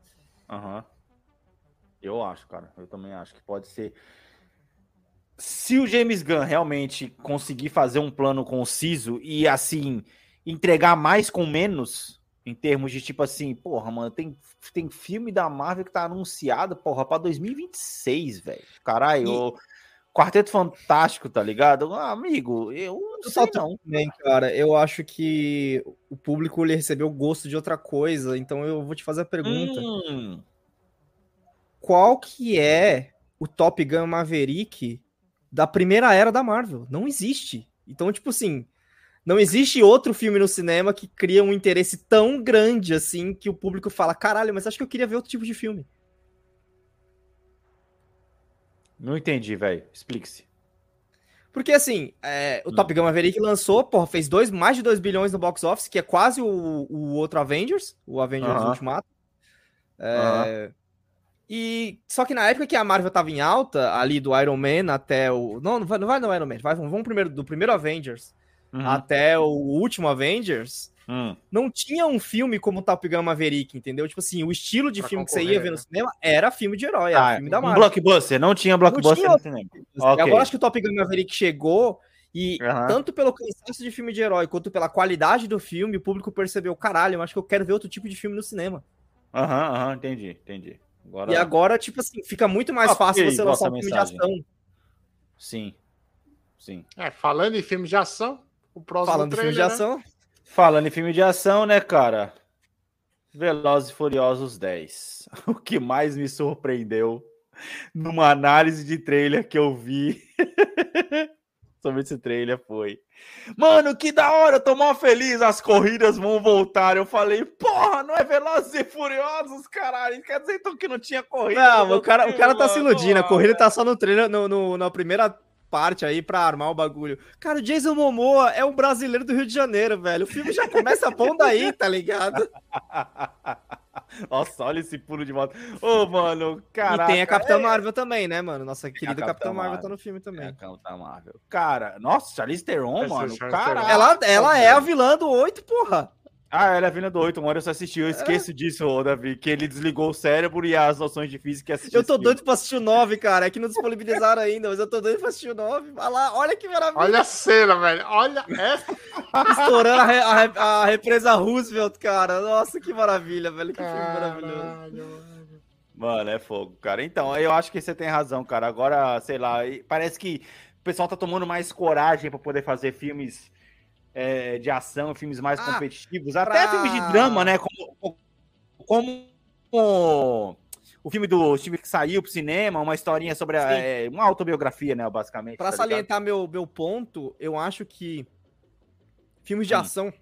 Aham. Eu acho, cara. Eu também acho que pode ser. Se o James Gunn realmente conseguir fazer um plano conciso e, assim, entregar mais com menos, em termos de tipo assim, porra, mano, tem, tem filme da Marvel que tá anunciado, porra, pra 2026, velho. Caralho, E- o Quarteto Fantástico, tá ligado? Ah, amigo, eu não Eu sei não. Bem, cara, eu acho que o público ele recebeu gosto de outra coisa, então eu vou te fazer a pergunta. Hum, Qual que é o Top Gun Maverick da primeira era da Marvel? Não existe. Então, tipo assim, não existe outro filme no cinema que cria um interesse tão grande assim que o público fala, caralho, mas acho que eu queria ver outro tipo de filme. não entendi, velho. Explique-se. Porque assim, é, o Top Gun Maverick lançou, porra, fez dois, mais de 2 bilhões no box office, que é quase o, o outro Avengers, o Avengers Aham. Ultimato. É, E só que na época que a Marvel tava em alta, ali do Iron Man até o. Não, não vai, não vai no Iron Man, vai, vamos primeiro do primeiro Avengers Uhum. até o último Avengers. Hum. Não tinha um filme como Top Gun Maverick, entendeu? Tipo assim, o estilo de Pra filme que você ia ver no né? cinema era filme de herói, era Ah, filme da um Marvel. blockbuster, não tinha blockbuster tinha no cinema. Agora acho que o Top Gun Maverick chegou e Aham. tanto pelo cansaço de filme de herói quanto pela qualidade do filme, o público percebeu, caralho, eu acho que eu quero ver outro tipo de filme no cinema. Aham, aham, entendi, entendi. Agora, E agora, tipo assim, fica muito mais fácil você lançar um filme de mensagem. ação. sim, sim. É, falando em filme de ação, o próximo Falando de filme de trailer, né? ação, Falando em filme de ação, né, cara? Velozes e Furiosos 10. O que mais me surpreendeu numa análise de trailer que eu vi sobre esse trailer foi. Mano, que da hora, eu tô mó feliz, as corridas vão voltar. Eu falei, porra, não é Velozes e Furiosos, caralho. Quer dizer então que não tinha corrida? Não, o cara, o cara tá se iludindo. A corrida tá só no trailer, no, no- na primeira parte aí pra armar o bagulho. Cara, o Jason Momoa é um brasileiro do Rio de Janeiro, velho. O filme já começa bom daí, tá ligado? Nossa, olha esse pulo de moto. Ô, mano, caraca. e tem a Capitã Marvel também, né, mano? Nossa querida Capitã Capitã Marvel Marvel. tá no filme É também. a Capitã Marvel. Cara, nossa, Charlize Theron, Essa mano. Ela, ela é a vilã do 8, porra. Ah, ela é a Vina do 8, uma hora eu só assisti. Eu esqueço disso, ô, Davi, que ele desligou o cérebro e as noções de física e assistiu. Eu tô filme. doido pra assistir o 9, cara. É que não disponibilizaram ainda, mas eu tô doido pra assistir o 9. Olha lá, olha que maravilha. Olha a cena, velho. Olha essa. Estourando a, re- a a represa Roosevelt, cara. Nossa, que maravilha, velho. Que filme maravilhoso. Caralho, mano. É fogo, cara. Então, eu acho que você tem razão, cara. Agora, sei lá, parece que o pessoal tá tomando mais coragem pra poder fazer filmes é, de ação, filmes mais Ah, competitivos, até pra- filmes de drama, né? Como, como o, o filme do Steve que saiu pro cinema, uma historinha sobre a, é, uma autobiografia, né, basicamente. Pra tá ligado? salientar meu, meu ponto, eu acho que filmes de Hum. ação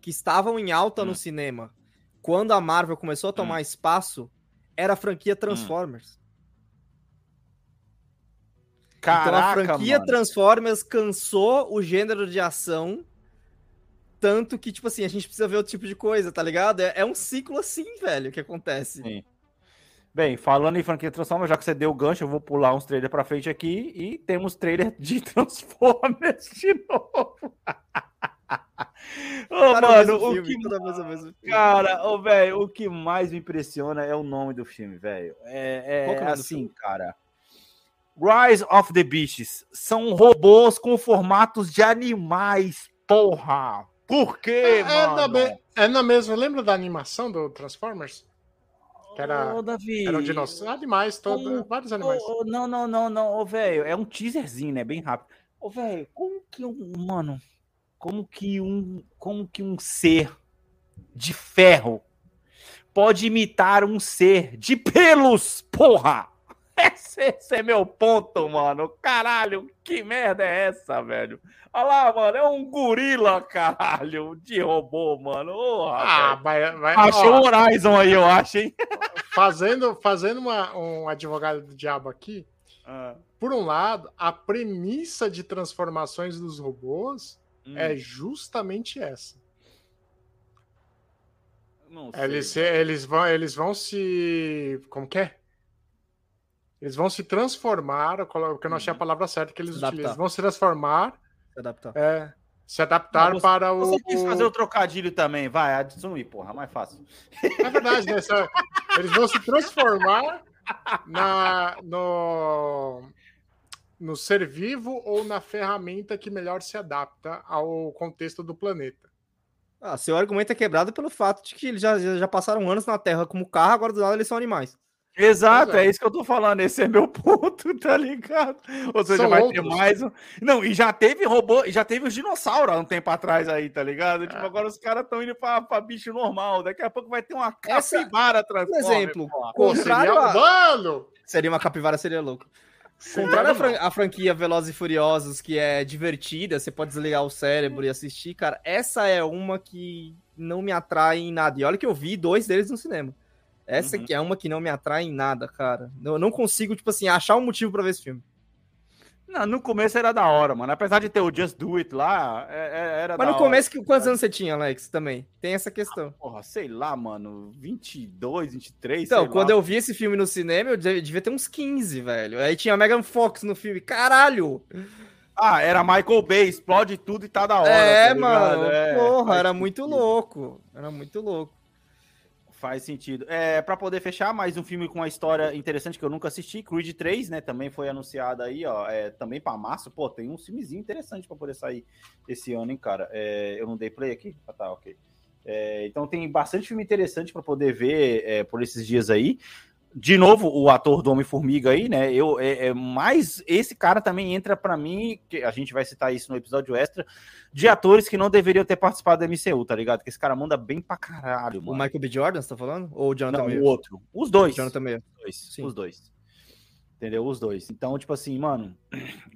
que estavam em alta Hum. no cinema quando a Marvel começou a tomar espaço era a franquia Transformers. Então a Caraca, franquia mano. Transformers cansou o gênero de ação tanto que, tipo assim, a gente precisa ver outro tipo de coisa, tá ligado? É, é um ciclo assim, velho, que acontece. Sim. Bem, falando em franquia Transformers, já que você deu o gancho, eu vou pular uns trailers pra frente aqui e temos trailer de Transformers de novo. Ô, Cara, o mano, o filme, que o mesmo filme. Cara, ô, velho, o que mais me impressiona é o nome do filme, velho. É, é que é assim, cara. Rise of the Beasts. São robôs com formatos de animais, porra. Por quê, É, é mano? na me- é na mesma. Lembra da animação do Transformers? Que era, Ô, Davi. eram dinossauros, animais, todo, vários animais. Ô, não, não, não, não, ô, velho. É um teaserzinho, né? Bem rápido. Ô, velho, como que um. Mano, como que um. Como que um ser de ferro pode imitar um ser de pelos, porra! Esse, esse é meu ponto, mano. Caralho, que merda é essa, velho? Olha lá, mano, é um gorila, caralho, de robô, mano. Porra, Ah, vai, vai, Achei o Horizon aí, eu acho, hein? fazendo, fazendo uma, um advogado do diabo aqui. Ah, Por um lado, a premissa de transformações dos robôs hum, é justamente essa. não sei. Eles, eles, vão, eles vão se. Como que é? Eles vão se transformar, porque eu não achei a palavra certa que eles adaptar. utilizam. Vão se transformar, Se adaptar. é, se adaptar você- para o. Você quis fazer o- trocadilho também, vai, adicione, porra, mais fácil. É verdade, né? Eles vão se transformar na, no, no ser vivo ou na ferramenta que melhor se adapta ao contexto do planeta. Ah, seu argumento é quebrado pelo fato de que eles já, já passaram anos na Terra como carro, agora do nada eles são animais. Exato, é. é isso que eu tô falando, esse é meu ponto, tá ligado? Ou seja, São vai ter outros. mais um. Não, e já teve robô, já teve os dinossauros há um tempo atrás aí, tá ligado? Tipo, É. agora os caras estão indo pra, pra bicho normal, daqui a pouco vai ter uma Essa- capivara Por transformer. exemplo, contrário seria... a- Mano! Seria uma capivara, seria louco. Contrário à fran- à franquia Velozes e Furiosos, que é divertida, você pode desligar o cérebro e assistir, cara, essa é uma que não me atrai em nada. E olha que eu vi dois deles no cinema. Essa Uhum. que é uma que não me atrai em nada, cara. Eu não consigo, tipo assim, achar um motivo pra ver esse filme. Não, no começo era da hora, mano. Apesar de ter o Just Do It lá, é- é- era Mas no hora. começo, que- quantos anos você tinha, Alex? Também. Tem essa questão. Porra, sei lá, mano. 22, 23. Então, quando lá. eu vi esse filme no cinema, eu de- devia ter uns 15, velho. Aí tinha a Megan Fox no filme. Caralho! Ah, era Michael Bay, explode tudo e tá da hora. é, tá mano. É, porra, era muito louco. Era muito louco. Faz sentido. É, para poder fechar, mais um filme com uma história interessante que eu nunca assisti, Creed 3, né? Também foi anunciado aí, ó. É, também para março, pô, tem um filmezinho interessante para poder sair esse ano, hein, cara. É, eu não dei play aqui? Ah, tá, ok. É, então tem bastante filme interessante para poder ver é, por esses dias aí. De novo, o ator do Homem-Formiga aí, né? Eu, é, é, mas esse cara também entra para mim, que a gente vai citar isso no episódio extra, de atores que não deveriam ter participado da MCU, tá ligado? Que esse cara manda bem pra caralho, O mano. Michael B. Jordan, você tá falando? Ou o Jonathan Não, o outro. Os dois. Jonathan Majors. Os dois. Sim. Os dois. Entendeu? Os dois. Então, tipo assim, mano,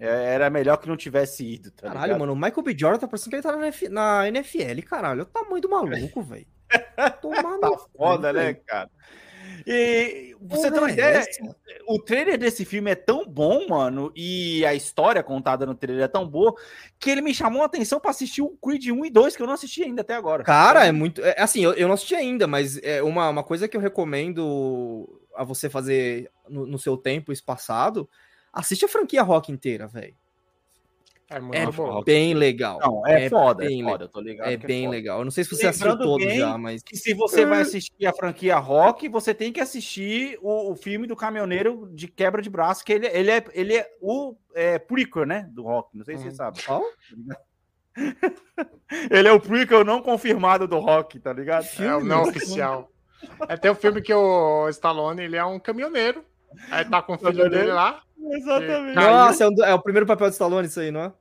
é- era melhor que não tivesse ido, tá Caralho, ligado? mano, o Michael B. Jordan tá parecendo que ele tá na, F- na NFL, caralho. Olha o tamanho do maluco, velho. Tá foda, né, cara? E você tem uma ideia? O trailer desse filme é tão bom, mano, e a história contada no trailer é tão boa, que ele me chamou a atenção pra assistir o Creed 1 e 2, que eu não assisti ainda até agora. Cara, é muito. É, assim, eu, eu não assisti ainda, mas é uma, uma coisa que eu recomendo a você fazer no, no seu tempo espaçado, assiste a franquia rock inteira, velho. É muito É bom. bem legal. Não, é, É foda, é bem foda, eu tô ligado. É que bem foda. legal. Eu não sei se você assistiu Lembrando todos bem já, mas. Que se você vai assistir a franquia Rock, você tem que assistir o, o filme do caminhoneiro de quebra de braço, que ele, ele, é, ele é o é, prequel, né? Do Rock. Não sei se você Uhum. sabe. Qual? Ele é o prequel não confirmado do Rock, tá ligado? É o não oficial. É, tem um filme que o Stallone, ele é um caminhoneiro. Aí tá com o filho dele lá. Exatamente. Nossa, é, um do- é o primeiro papel de Stallone isso aí, não é?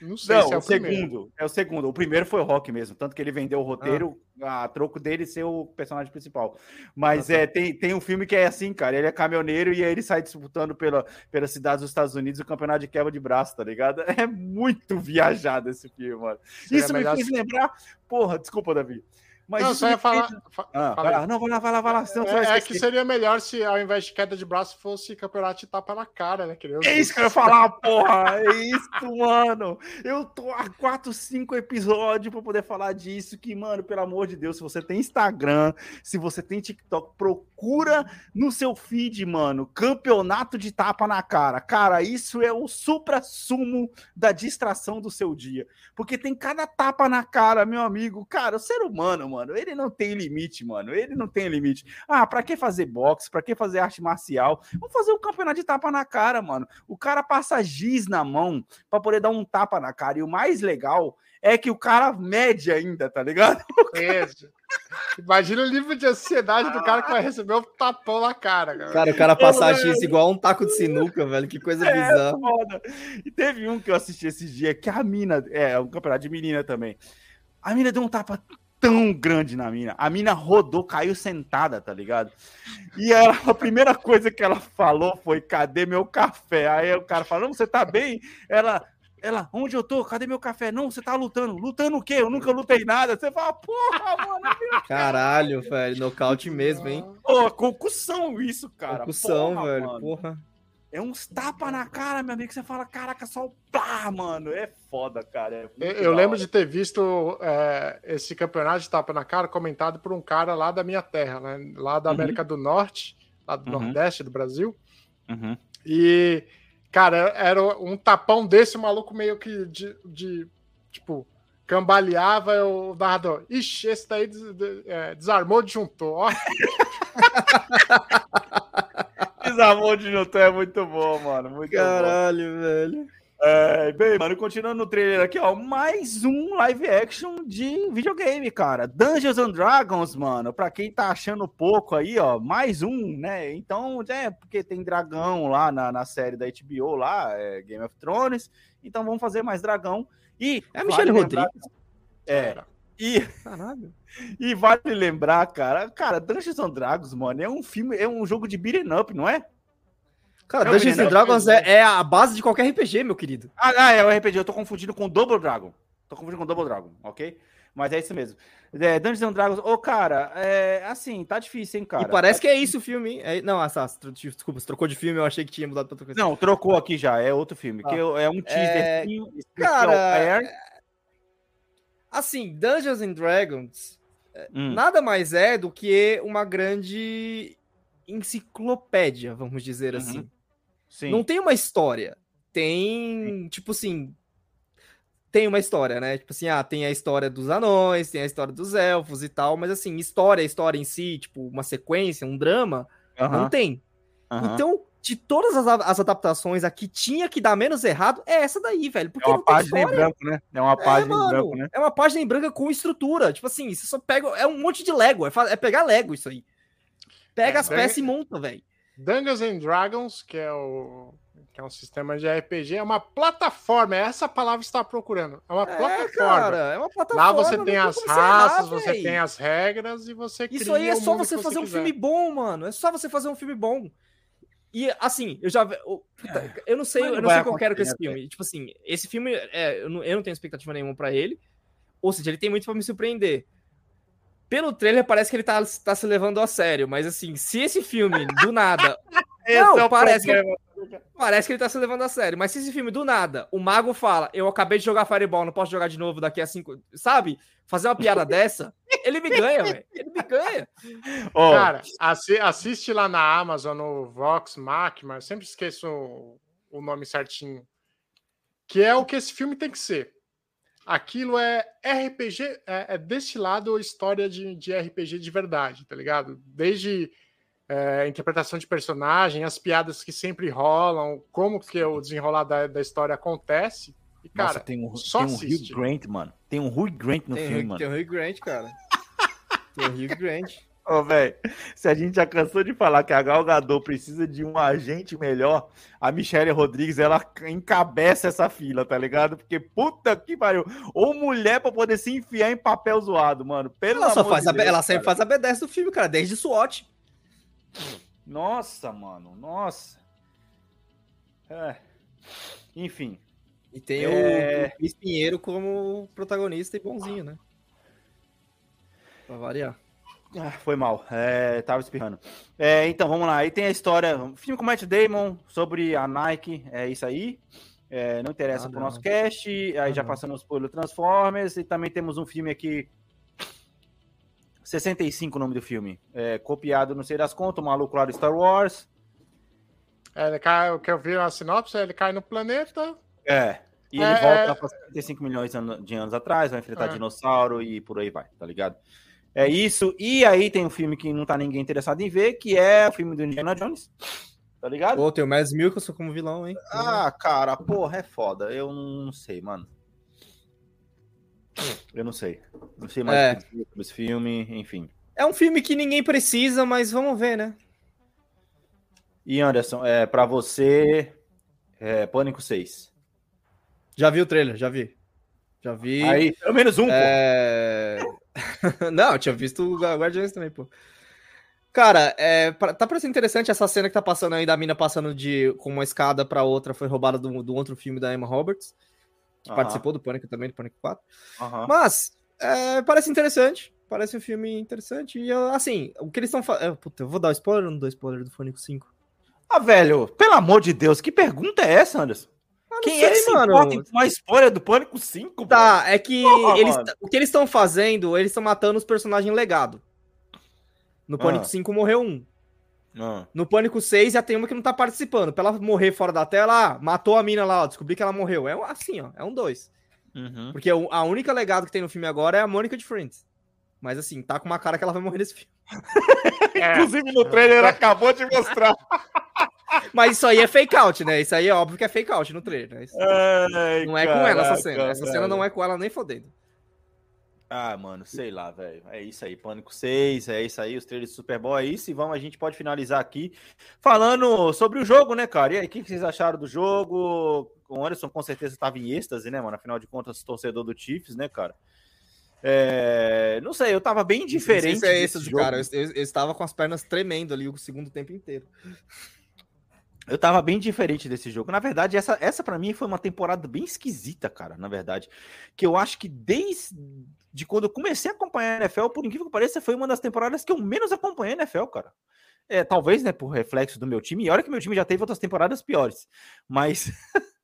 Não sei Não, se é o o segundo. É o segundo. O primeiro foi o Rock mesmo. Tanto que ele vendeu o roteiro a troco dele ser o personagem principal. Mas é, tem, tem um filme que é assim, cara. Ele é caminhoneiro e aí ele sai disputando pela, pelas cidades dos Estados Unidos o campeonato de quebra de braço, tá ligado? É muito viajado esse filme, mano. Seria Isso me melhor fez se- lembrar. Porra, desculpa, Davi. Mas Não, só ia falar. fa- Ah, vai lá. Não, vai lá, vai lá, vai lá. Senão vai É, é que seria melhor se ao invés de queda de braço fosse campeonato de tapa na cara, né? Que nem os É isso que eu ia falar, porra! É isso, mano! Eu tô há 4, 5 episódios pra poder falar disso. Que, mano, pelo amor de Deus, se você tem Instagram, se você tem TikTok, procura no seu feed, mano, campeonato de tapa na cara. Cara, isso é o supra-sumo da distração do seu dia. Porque tem cada tapa na cara, meu amigo. Cara, o ser humano, mano, ele não tem limite, mano. Ele não tem limite. Ah, pra que fazer boxe? Pra que fazer arte marcial? Vamos fazer um campeonato de tapa na cara, mano. O cara passa giz na mão pra poder dar um tapa na cara. E o mais legal é que o cara mede ainda, tá ligado? Esse. Imagina o nível de ansiedade do cara que vai receber um tapão na cara, cara. Cara, o cara passar. X igual um taco de sinuca, velho. Que coisa É, bizarra. foda. E teve um que eu assisti esses dias que a mina, é um campeonato de menina também. A mina deu um tapa tão grande na mina. A mina rodou, caiu sentada, tá ligado? E ela, a primeira coisa que ela falou foi: cadê meu café? Aí o cara falou: você tá bem? Ela. Ela, onde eu tô? Cadê meu café? Não, você tá lutando. Lutando o quê? Eu nunca lutei nada. Você fala, porra, mano, Caralho, velho. Nocaute mesmo, hein? Pô, concussão isso, cara. Concussão, Porra, velho. mano. Porra. É uns tapa na cara, meu amigo. que Você fala, caraca, só o pá, mano. É foda, cara. É Eu, eu lembro de ter visto é, esse campeonato de tapa na cara comentado por um cara lá da minha terra, né? Lá da Uhum. América do Norte, lá do Uhum. Nordeste do Brasil. Uhum. E, cara, era um tapão desse, o maluco meio que de, de, tipo, cambaleava o narrador. Ixi, esse daí des- de- é, desarmou, disjuntou. Ó, Desamor de Newton é muito bom, mano. Muito bom. Caralho, velho. É, bem, mano, continuando no trailer aqui, ó. Mais um live action de videogame, cara. Dungeons and Dragons, mano. Pra quem tá achando pouco aí, ó. Mais um, né? Então, é, porque tem dragão lá na, na série da HBO, lá, é, Game of Thrones. Então vamos fazer mais dragão. E. É Michelle lembrar- Rodrigues. É. E, Caralho. e vale lembrar, cara, cara, Dungeons and Dragons, mano, é um filme, é um jogo de beat'em up, não é? Cara, É Dungeons and Dragons é, é a base de qualquer RPG, meu querido. Ah, ah, é o RPG, eu tô confundindo com Double Dragon. Tô confundindo com Double Dragon, ok? Mas é isso mesmo. É, Dungeons and Dragons, ô, cara, é assim, tá difícil, hein, cara. e parece que é isso o filme, hein? É- não, ah, tá, tro- desculpa, você trocou de filme, eu achei que tinha mudado pra outra coisa. Não, trocou aqui já, é outro filme, que eu- é um teaser. cara, Assim, Dungeons and Dragons Hum, nada mais é do que uma grande enciclopédia, vamos dizer Uhum. assim. sim. Não tem uma história. Tem, tipo assim. Tem uma história, né? Tipo assim, ah, tem a história dos anões, tem a história dos elfos e tal, mas assim, história, história em si, tipo, uma sequência, um drama, não tem. Então, de todas as, as adaptações, a que tinha que dar menos errado é essa daí, velho. Porque É uma página em branco, né? É uma É, página em mano, branco, né? é uma página em branco com estrutura. Tipo assim, você só pega. É um monte de Lego. É, é pegar Lego isso aí. Pega É, as peças e monta, velho. Dungeons and Dragons, que é o que é um sistema de RPG, é uma plataforma. É essa palavra que você está procurando. É uma É, plataforma. cara, é uma plataforma. Lá você tem as você errar, raças, você véi. tem as regras e você Isso cria aí é o só você fazer um quiser. filme bom, mano. É só você fazer um filme bom. E assim, eu já. eu- puta, Eu não sei, eu não sei o que eu quero com esse né, filme. Tipo assim, esse filme, é, eu, não, eu não tenho expectativa nenhuma pra ele. Ou seja, ele tem muito pra me surpreender. Pelo trailer, parece que ele tá, tá se levando a sério. Mas assim, se esse filme, do nada. Não, é parece que, problema. Parece que ele tá se levando a sério. Mas se esse filme, do nada, o mago fala: Eu acabei de jogar Fireball, não posso jogar de novo daqui a cinco. Sabe? Fazer uma piada dessa, ele me ganha, velho. Ele me ganha. Ó, Cara, assi- assiste lá na Amazon, no Vox Machina, eu sempre esqueço o, o nome certinho. Que é o que esse filme tem que ser. Aquilo é RPG, é, é destilado história de, de RPG de verdade, tá ligado? Desde é, interpretação de personagem, as piadas que sempre rolam, como que o desenrolar da, da história acontece. E, cara, Nossa, tem um, só tem um. Hugh Grant, mano. Tem um Hugh Grant no Tem, filme, Hugh- mano. tem o Hugh Grant, cara. tem o Hugh Grant. Ô, velho, se a gente já cansou de falar que a Gal Gadot precisa de um agente melhor, a Michelle Rodrigues, ela encabeça essa fila, tá ligado? Porque puta que pariu. Ou mulher pra poder se enfiar em papel zoado, mano. Pelo Ela só faz de a, Deus, ela sempre cara. faz a B10 do filme, cara, desde SWAT. Nossa, mano, nossa. É. Enfim. E tem É. o Luiz Pinheiro como protagonista e bonzinho, né? Pra variar. Ah, foi mal, é, tava espirrando. É, então, vamos lá. Aí tem a história, um filme com Matt Damon sobre a Nike, é isso aí. É, não interessa Ah, pro nosso cast. Aí Ah, já passamos pelo Transformers e também temos um filme aqui. 65 o nome do filme. É, copiado, não sei das contas, o maluco lá do Star Wars. É, ele cai, o que eu vi na sinopse, ele cai no planeta. É. E É, ele volta é. para 55 milhões de anos atrás, vai enfrentar É. dinossauro e por aí vai, tá ligado? É isso. E aí tem um filme que não tá ninguém interessado em ver, que é o filme do Indiana Jones. Tá ligado? Pô, tem o Mads Mikkelsen como vilão, hein? Ah, cara, porra, é foda. Eu não sei, mano. Eu não sei. Não sei mais É. o que dizer sobre esse filme, enfim. É um filme que ninguém precisa, mas vamos ver, né? E Anderson, é, pra você, é, Pânico 6. Já vi o trailer, já vi. Já vi. Aí, pelo menos um, pô. É... Não, eu tinha visto o Gua- Guardiões também, pô. Cara, é, pra- tá parecendo interessante essa cena que tá passando aí da mina passando de com uma escada pra outra, foi roubada do, do outro filme da Emma Roberts, que Aham, participou do Pânico também, do Pânico 4. aham. Mas, é, parece interessante, parece um filme interessante. E, assim, o que eles estão fazendo... Puta, eu vou dar spoiler ou não dou spoiler do Pânico 5? Ah, velho, pelo amor de Deus, que pergunta é essa, Anderson? Ah, Quem sei, é que se mano. importa em uma spoiler do Pânico 5? Tá, é que Porra, eles, mano. o que eles estão fazendo, eles estão matando os personagens legado. No Pânico Ah. 5 morreu um. Não. No Pânico 6 já tem uma que não tá participando. Pra ela morrer fora da tela, ah, matou a mina lá, ó, descobri que ela morreu. É um- assim, ó, é um dois. Uhum. Porque o- a única legado que tem no filme agora é a Mônica de Friends. Mas assim, tá com uma cara que ela vai morrer nesse filme. É, Inclusive no trailer acabou de mostrar. Mas isso aí é fake out, né? Isso aí é óbvio que é fake out no trailer. Né? Isso- Ai, não é com ela essa caraca, cena. Essa cena não é com ela nem fodendo. Ah, mano, sei lá, velho. É isso aí, Pânico 6, é isso aí, os trailers do Super Bowl é isso. E vamos, a gente pode finalizar aqui falando sobre o jogo, né, cara? E aí, o que vocês acharam do jogo? O Anderson com certeza estava em êxtase, né, mano? Afinal de contas, torcedor do Chiefs, né, cara? É, Não sei, eu tava bem Não sei diferente. se é esse, cara. Eu, eu- eu estava com as pernas tremendo ali o segundo tempo inteiro. Eu tava bem diferente desse jogo. Na verdade, essa, essa para mim foi uma temporada bem esquisita, cara, na verdade. Que eu acho que desde de quando eu comecei a acompanhar a NFL, por incrível que pareça, foi uma das temporadas que eu menos acompanhei a NFL, cara. É, talvez, né, por reflexo do meu time. E olha que meu time já teve outras temporadas piores. Mas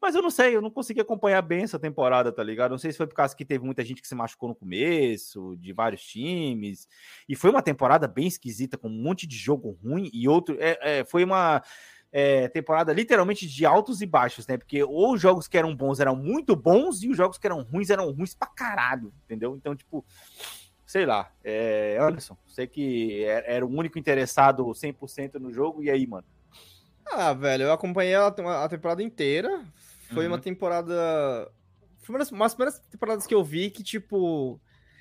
mas eu não sei, eu não consegui acompanhar bem essa temporada, tá ligado? Não sei se foi por causa que teve muita gente que se machucou no começo, de vários times. E foi uma temporada bem esquisita, com um monte de jogo ruim e outro. É, é, foi uma é, temporada literalmente de altos e baixos, né? Porque ou os jogos que eram bons eram muito bons e os jogos que eram ruins eram ruins pra caralho, entendeu? Então, tipo, sei lá. É, Anderson, sei que era, era o único interessado 100% no jogo, e aí, mano? Ah, velho, eu acompanhei a, a temporada inteira. Foi uma Uhum. temporada. Foi uma das, uma das primeiras temporadas que eu vi que, tipo.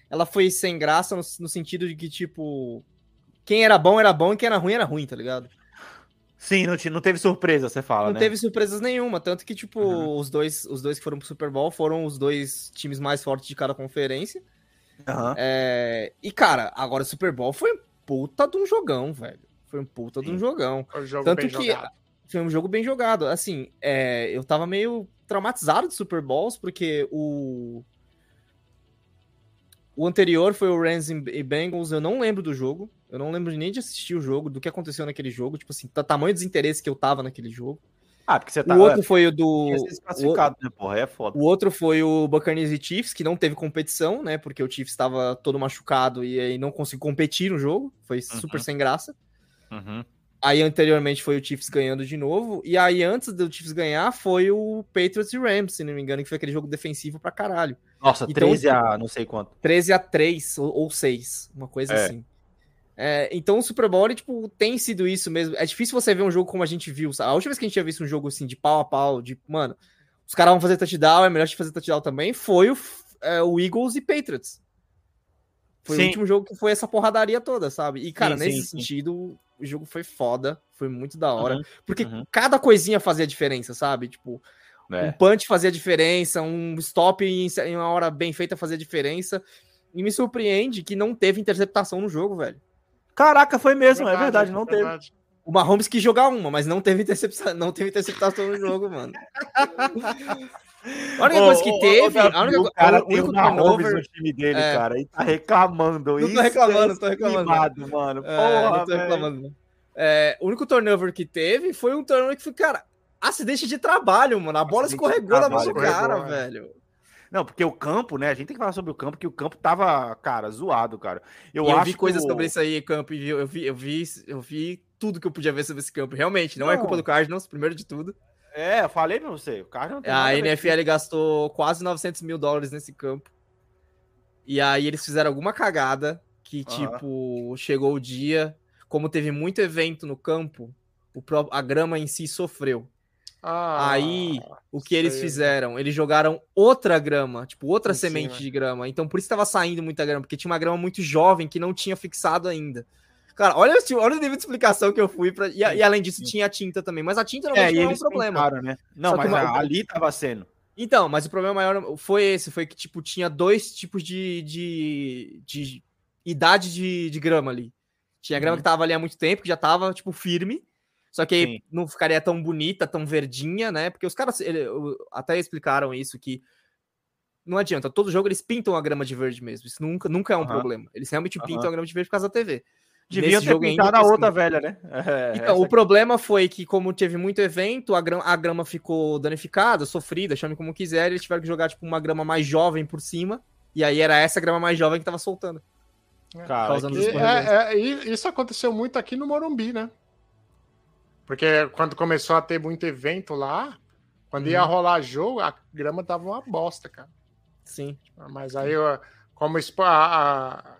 Ela foi sem graça no, no sentido de que, tipo. Quem era bom era bom e quem era ruim era ruim, tá ligado? Sim, não, te- não teve surpresa, você fala, Não né? teve surpresas nenhuma. Tanto que, tipo, Uhum. os, dois, os dois que foram pro Super Bowl foram os dois times mais fortes de cada conferência. Aham. É, E, cara, agora o Super Bowl foi um puta de um jogão, velho. Foi um puta de um Sim. jogão. Foi um jogo Tanto bem que jogado. foi um jogo bem jogado. Assim, é, eu tava meio traumatizado de Super Bowls, porque o. O anterior foi o Rams e Bengals, eu não lembro do jogo. Eu não lembro nem de assistir o jogo, do que aconteceu naquele jogo. Tipo assim, tamanho desinteresse que eu tava naquele jogo. Ah, porque você tá. O outro foi o do. Ser desclassificado, né, porra? É foda. O outro foi o Buccaneers e Chiefs, que não teve competição, né? Porque o Chiefs estava todo machucado e aí não conseguiu competir no jogo. Foi super Uhum. sem graça. Uhum. Aí anteriormente foi o Chiefs ganhando de novo. E aí antes do Chiefs ganhar foi o Patriots e Rams, se não me engano, que foi aquele jogo defensivo pra caralho. Nossa, Então, 13 a não sei quanto. 13 a 3 ou, ou 6, uma coisa É. assim. É, então o Super Bowl, ele, tipo, tem sido isso mesmo. É difícil você ver um jogo como a gente viu. sabe? A última vez que a gente tinha visto um jogo assim, de pau a pau, de, mano, os caras vão fazer touchdown, é melhor de fazer touchdown também, foi o, é, o Eagles e Patriots. Foi Sim. o último jogo que foi essa porradaria toda, sabe? E, cara, Sim, nesse sim. sentido, o jogo foi foda, foi muito da hora. Uhum, Porque uhum. cada coisinha fazia diferença, sabe? Tipo, um É. punch fazia diferença, um stop em em uma hora bem feita fazia diferença. E me surpreende que não teve interceptação no jogo, velho. Caraca, foi mesmo, é verdade, não teve. verdade. O Mahomes quis jogar uma, mas não teve interceptação, não teve interceptação no jogo, mano. A única coisa que teve, a única o cara o tem único turnover, no time dele, é. cara, e tá reclamando. Não tô Isso reclamando, é tô reclamando. esquimado, mano. É, Porra, não tô reclamando. É, o único turnover que teve foi um turnover que foi, cara, acidente de trabalho, mano. A bola Acidente de escorregou na mão do cara, escorregou, é. velho. Não, porque o campo, né? A gente tem que falar sobre o campo, que o campo tava, cara, zoado, cara. Eu, Eu, vi coisas o- sobre isso aí, campo, e eu vi, eu vi, eu vi tudo que eu podia ver sobre esse campo. Realmente, não, é Não. culpa do Cardinals, primeiro de tudo. É, eu falei pra você, o cara não tem A NFL gastou quase 900 mil dólares nesse campo. E aí eles fizeram alguma cagada que, Aham. tipo, chegou o dia, como teve muito evento no campo, o pró- a grama em si sofreu. Ah, Aí, o que eles fizeram? Eles jogaram outra grama, tipo, outra Em semente de grama. Então, por isso tava saindo muita grama, porque tinha uma grama muito jovem que não tinha fixado ainda. Cara, olha, esse- olha o nível de explicação que eu fui pra. E, a- e além disso, tinha tinta também. Mas a tinta É, não é um problema. tentaram, né? Não, Só mas a- ali tava sendo. Então, mas o problema maior foi esse, foi que, tipo, tinha dois tipos de, de, de idade de, de grama ali. Tinha grama Uhum. que tava ali há muito tempo, que já tava, tipo, firme, só que aí Sim. não ficaria tão bonita, tão verdinha, né? Porque os caras ele- até explicaram isso, que não adianta, todo jogo eles pintam a grama de verde mesmo, isso nunca, nunca é um Aham. problema. Eles realmente Aham. pintam a grama de verde por causa da TV. Nesse ter pintado a outra velha, né? É, então, o problema foi que, como teve muito evento, a grama, a grama ficou danificada, sofrida, chame como quiser, e eles tiveram que jogar, tipo, uma grama mais jovem por cima, e aí era essa grama mais jovem que tava soltando. Cara, causando que- é, é, isso aconteceu muito aqui no Morumbi, né? Porque quando começou a ter muito evento lá, quando ia Uhum. rolar jogo, a grama tava uma bosta, cara. Sim. Mas aí, como, a- a-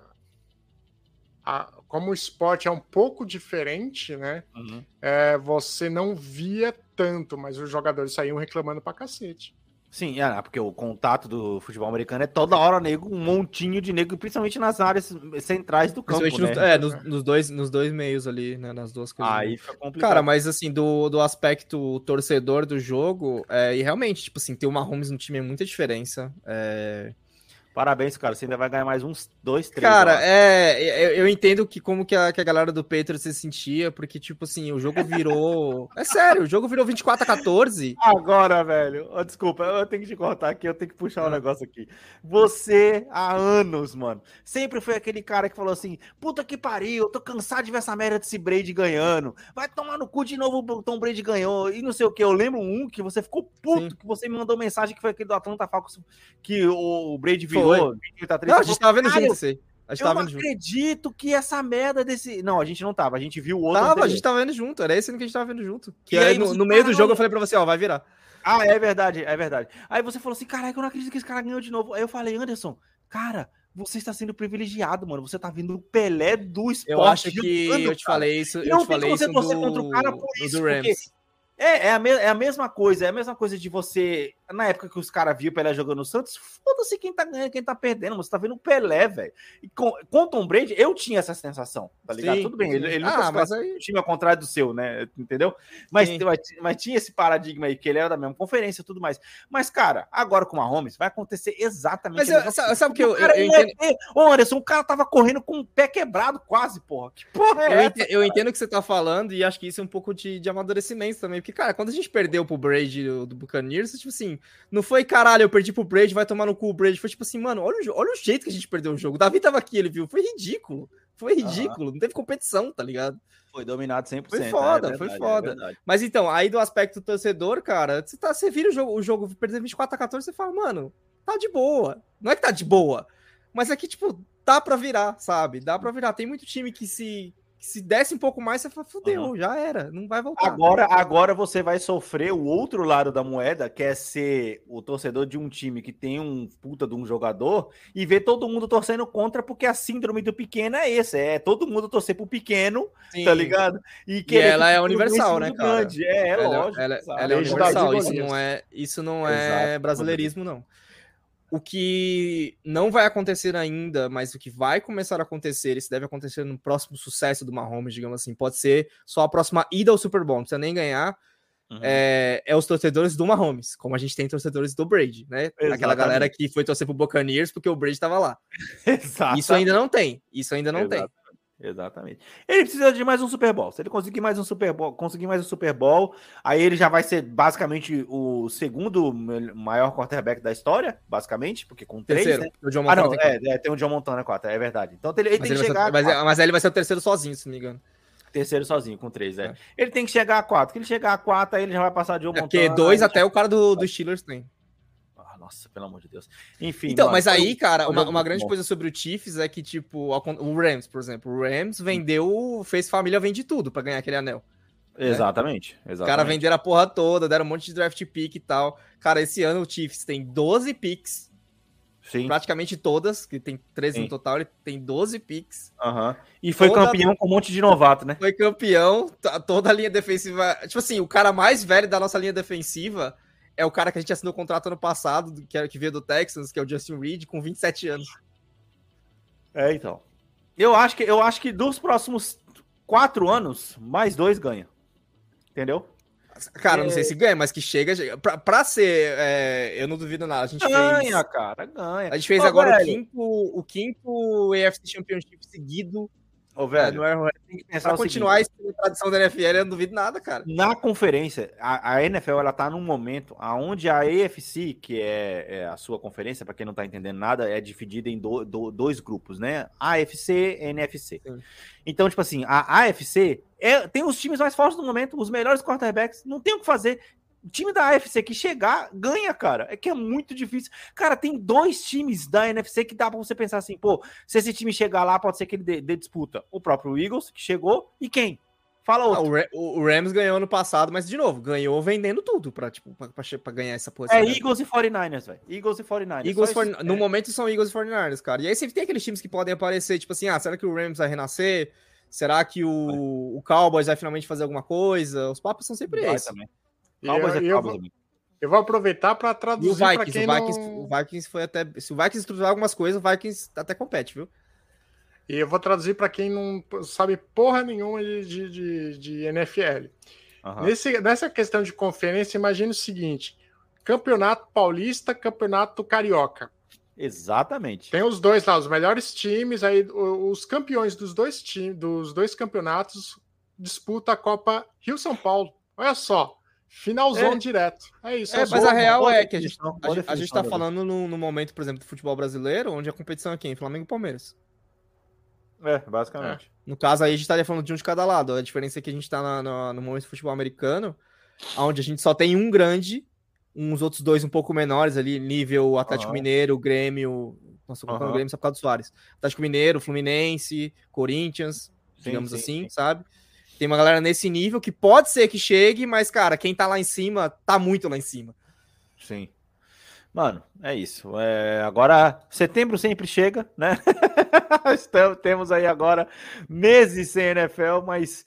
a- como o esporte é um pouco diferente, né? Uhum. é, você não via tanto, mas os jogadores saíam reclamando pra cacete. Sim, é, porque o contato do futebol americano é toda hora nego, um montinho de nego, principalmente nas áreas centrais do campo, Principalmente né? nos, é, nos, nos dois, nos dois meios ali, né, nas duas coisas. Aí fica complicado. Cara, mas assim, do, do aspecto torcedor do jogo, é, e realmente, tipo assim, ter o Mahomes no time é muita diferença. É, Parabéns, cara. Você ainda vai ganhar mais uns dois, três. Cara, eu acho. é, eu, eu entendo que como que a, que a galera do Patriots se sentia, porque, tipo assim, o jogo virou. é sério, o jogo virou 24 a 14. Agora, velho. Desculpa, eu tenho que te cortar aqui, eu tenho que puxar um Ah. negócio aqui. Você, há anos, mano, sempre foi aquele cara que falou assim: puta que pariu, eu tô cansado de ver essa merda desse Brady ganhando. Vai tomar no cu de novo, o Tom Brady ganhou. E não sei o que. Eu lembro um que você ficou puto, Sim. que você me mandou mensagem que foi aquele do Atlanta Falcons, que o, o Brady 33, Não, a gente tava vendo "Caralho, junto isso aí. A gente Eu não junto. acredito que essa merda desse. Não, a gente não tava, a gente viu o outro. Tava, a anterior. gente tava vendo junto. Era esse ano que a gente tava vendo junto. Que E aí, no, no meio do jogo eu falei pra você, ó, vai virar. Ah, é verdade, é verdade. Aí você falou assim, caraca, eu não acredito que esse cara ganhou de novo. Aí eu falei, Anderson, cara, você está sendo privilegiado, mano. Você tá vendo o Pelé do esporte. Eu acho que jogando, eu te cara. falei isso. E Eu não te falei você isso torcer do, contra o cara por do isso, Rams. É, é a, é a mesma coisa, é a mesma coisa de você. Na época que os caras viam o Pelé jogando no Santos, foda-se quem tá ganhando, quem tá perdendo. Você tá vendo o Pelé, velho. E com, com o Tom Brady, eu tinha essa sensação, tá ligado? Sim, Tudo bem, ele, ele Ah, nunca mas aí- time ao contrário do seu, né? Entendeu? Mas, mas, mas tinha esse paradigma aí, que ele era da mesma conferência e tudo mais. Mas, cara, agora com o Mahomes vai acontecer exatamente Mas eu- sabe- sabe o que eu- cara eu é um entendo- ET. Ô, Anderson, o cara tava correndo com o pé quebrado quase, porra. Que porra é Eu, essa? ente- eu entendo o que você tá falando e acho que isso é um pouco de, de amadurecimento também. Porque, cara, quando a gente perdeu pro Brady do, do Buccaneers, tipo assim, não foi caralho, eu perdi pro Brady, vai tomar no cu o Brady. Foi tipo assim, mano, olha o, olha o jeito que a gente perdeu o jogo. O Davi tava aqui, ele viu. Foi ridículo. Foi ridículo. Não teve competição, tá ligado? Foi dominado 100%. Foi foda, é foi verdade, foda. é. Mas então, aí do aspecto torcedor, cara, você, tá, você vira o jogo, o jogo perder 24 a 14, você fala, mano, tá de boa. Não é que tá de boa, mas é que, tipo, dá pra virar, sabe? Dá pra virar. Tem muito time que se, Se desse um pouco mais, você fala, fudeu, já era, não vai voltar. Agora, agora você vai sofrer o outro lado da moeda, que é ser o torcedor de um time que tem um puta de um jogador e ver todo mundo torcendo contra, porque a síndrome do pequeno é esse, é todo mundo torcer pro pequeno, Sim. tá ligado? E querer ela que é o universal, né, grande cara? grande. É, é ela, lógico. ela, sabe? ela é universal, isso não é, isso não é Exato. brasileirismo, não. O que não vai acontecer ainda, mas o que vai começar a acontecer, isso deve acontecer no próximo sucesso do Mahomes, digamos assim, pode ser só a próxima ida ao Super Bowl, não precisa nem ganhar, Uhum. é, é os torcedores do Mahomes, como a gente tem torcedores do Brady, né? Aquela Exatamente. galera que foi torcer pro Buccaneers porque o Brady tava lá. Exatamente. Isso ainda não tem, isso ainda não tem. Exatamente. Ele precisa de mais um Super Bowl. Se ele conseguir mais um Super Bowl, conseguir mais um Super Bowl, aí ele já vai ser basicamente o segundo maior quarterback da história, basicamente, porque com três. Terceiro, né? o John Ah, Montana não, tem quatro. é, é, tem o John Montana 4, é verdade. Então ele, ele tem ele, que chegar ser, mas, quatro. mas aí ele vai ser o terceiro sozinho, se não me engano. terceiro sozinho, com três, é. É. Ele tem que chegar a 4. Que ele chegar a 4, aí ele já vai passar de John É Montana. porque dois até o cara do, do Steelers tem. Nossa, pelo amor de Deus. Enfim. Então, mano, mas aí, cara, um uma, uma grande bom. coisa sobre o Chiefs é que, tipo, o Rams, por exemplo, o Rams vendeu, fez família, vende tudo pra ganhar aquele anel. Exatamente. Os exatamente. caras venderam a porra toda, deram um monte de draft pick e tal. Cara, esse ano o Chiefs tem 12 picks, Sim. praticamente todas, que tem 13 Sim. no total, ele tem 12 picks. aham. E foi Toda- campeão com um monte de novato, né? Foi campeão, toda a linha defensiva. Tipo assim, o cara mais velho da nossa linha defensiva é o cara que a gente assinou o contrato ano passado, do- que, é- que veio do Texans, que é o Justin Reed, com 27 anos. É, então. Eu acho que, eu acho que dos próximos quatro anos, mais dois ganha. Entendeu? Cara, eu não É. sei se ganha, mas que chega. Pra, pra ser. é, eu não duvido nada. A gente Ganha, fez. cara, ganha. A gente fez agora o velho. quinto, o quinto AFC Championship seguido. Ô, É, velho, no pensar Pra o seguinte, continuar essa tradição da NFL, eu não duvido nada, cara. Na conferência, a, a NFL ela tá num momento onde a AFC, que é, é a sua conferência, para quem não tá entendendo nada, é dividida em do- do- dois grupos, né? AFC e NFC. Sim. Então, tipo assim, a AFC é- tem os times mais fortes do momento, os melhores quarterbacks, não tem o que fazer. O time da AFC que chegar, ganha, cara. É que é muito difícil. Cara, tem dois times da NFC que dá pra você pensar assim, pô, se esse time chegar lá, pode ser que ele dê, dê disputa. O próprio Eagles, que chegou, e quem? Fala Ah, outro. o, Ra- o- Rams ganhou ano passado, mas de novo, ganhou vendendo tudo pra, tipo, pra, pra pra ganhar essa posição. É Eagles e 49ers, velho. Eagles e 49ers. Eagles for- isso. No É. momento são Eagles e 49ers, cara. E aí sempre tem aqueles times que podem aparecer, tipo assim, ah, será que o Rams vai renascer? Será que o, o Cowboys vai finalmente fazer alguma coisa? Os papos são sempre Vai esses. também. E Cowboys eu, é eu Cowboys, vou, amigo. eu vou aproveitar para E o traduzir para Vikings, quem o Vikings, não... o Vikings foi até. Se o Vikings estruturar algumas coisas, o Vikings até compete, viu? E eu vou traduzir para quem não sabe porra nenhuma de, de, de, de NFL. Aham. Nesse, nessa questão de conferência, imagine o seguinte: Campeonato Paulista, Campeonato Carioca. Exatamente. Tem os dois lá, os melhores times, aí o- os campeões dos dois times, dos dois campeonatos disputa a Copa Rio São Paulo. Olha só, finalzão É. direto. É isso. É, é mas a real é que a gente, a, a gente tá falando no, no momento, por exemplo, do futebol brasileiro, onde a competição é quem? Flamengo e Palmeiras. É, basicamente. No caso aí, a gente estaria falando de um de cada lado. A diferença é que a gente tá na- na- no momento do futebol americano, onde a gente só tem um grande, uns outros dois um pouco menores ali, nível Atlético Aham. Mineiro, Grêmio. Nossa, tô colocando Aham. Grêmio só por causa do Soares. Atlético Mineiro, Fluminense, Corinthians, Sim, digamos sim, assim, sim. sabe? Tem uma galera nesse nível que pode ser que chegue, mas, cara, quem tá lá em cima, tá muito lá em cima. Sim. Mano, é isso. É, agora, setembro sempre chega, né? Estamos- temos aí agora meses sem NFL, mas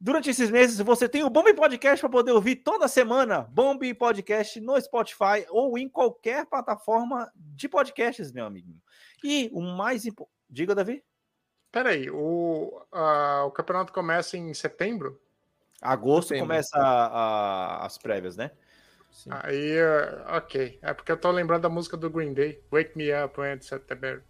durante esses meses você tem o Bomb Podcast para poder ouvir toda semana. Bomb Podcast no Spotify ou em qualquer plataforma de podcasts, meu amiguinho. E o mais importante. Diga, Davi. Peraí, o, a- o campeonato começa em setembro? Agosto Setembro. começa a- a- as prévias, né? Sim. Aí, eh, ok. É porque eu tô lembrando da música do Green Day. Wake Me Up When September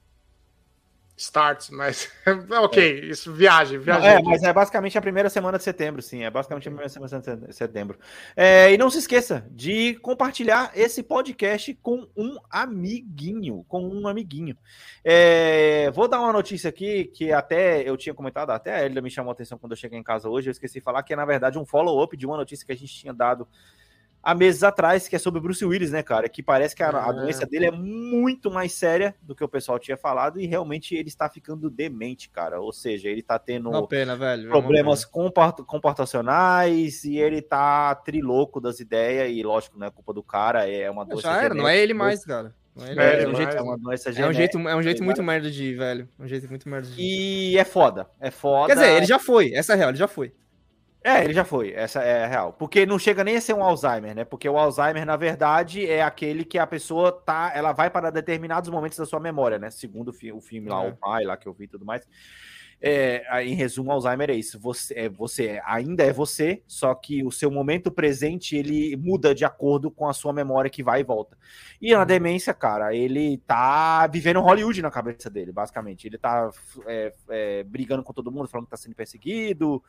Starts, mas. ok, isso, viagem, viagem. É, mas é basicamente a primeira semana de setembro, sim. É basicamente a primeira semana de setembro. É, e não se esqueça de compartilhar esse podcast com um amiguinho. Com um amiguinho. É, vou dar uma notícia aqui que até eu tinha comentado, até a Elida me chamou a atenção quando eu cheguei em casa hoje. Eu esqueci de falar que é, na verdade, um follow-up de uma notícia que a gente tinha dado há meses atrás, que é sobre o Bruce Willis, né, cara? Que parece que a, a É. doença dele é muito mais séria do que o pessoal tinha falado e realmente ele está ficando demente, cara. Ou seja, ele tá tendo pena, velho. é problemas comport- comportacionais e ele tá triloco das ideias e lógico, não é culpa do cara, é uma doença Já era, não é ele mais, cara. É É, é um jeito, é uma doença é um jeito, é um jeito muito merda de ir, velho. Um jeito muito merda de ir. E é foda, é foda. Quer dizer, ele já foi, essa é a real, ele já foi. É, ele já foi, essa é a real. Porque não chega nem a ser um Alzheimer, né? Porque o Alzheimer, na verdade, é aquele que a pessoa tá, ela vai para determinados momentos da sua memória, né? Segundo o, fi- o filme lá, É. o pai lá que eu vi e tudo mais. É, em resumo, Alzheimer é isso. Você é você ainda é você, só que o seu momento presente ele muda de acordo com a sua memória que vai e volta. E na demência, cara, ele tá vivendo Hollywood na cabeça dele, basicamente. Ele tá é, é, brigando com todo mundo, falando que tá sendo perseguido.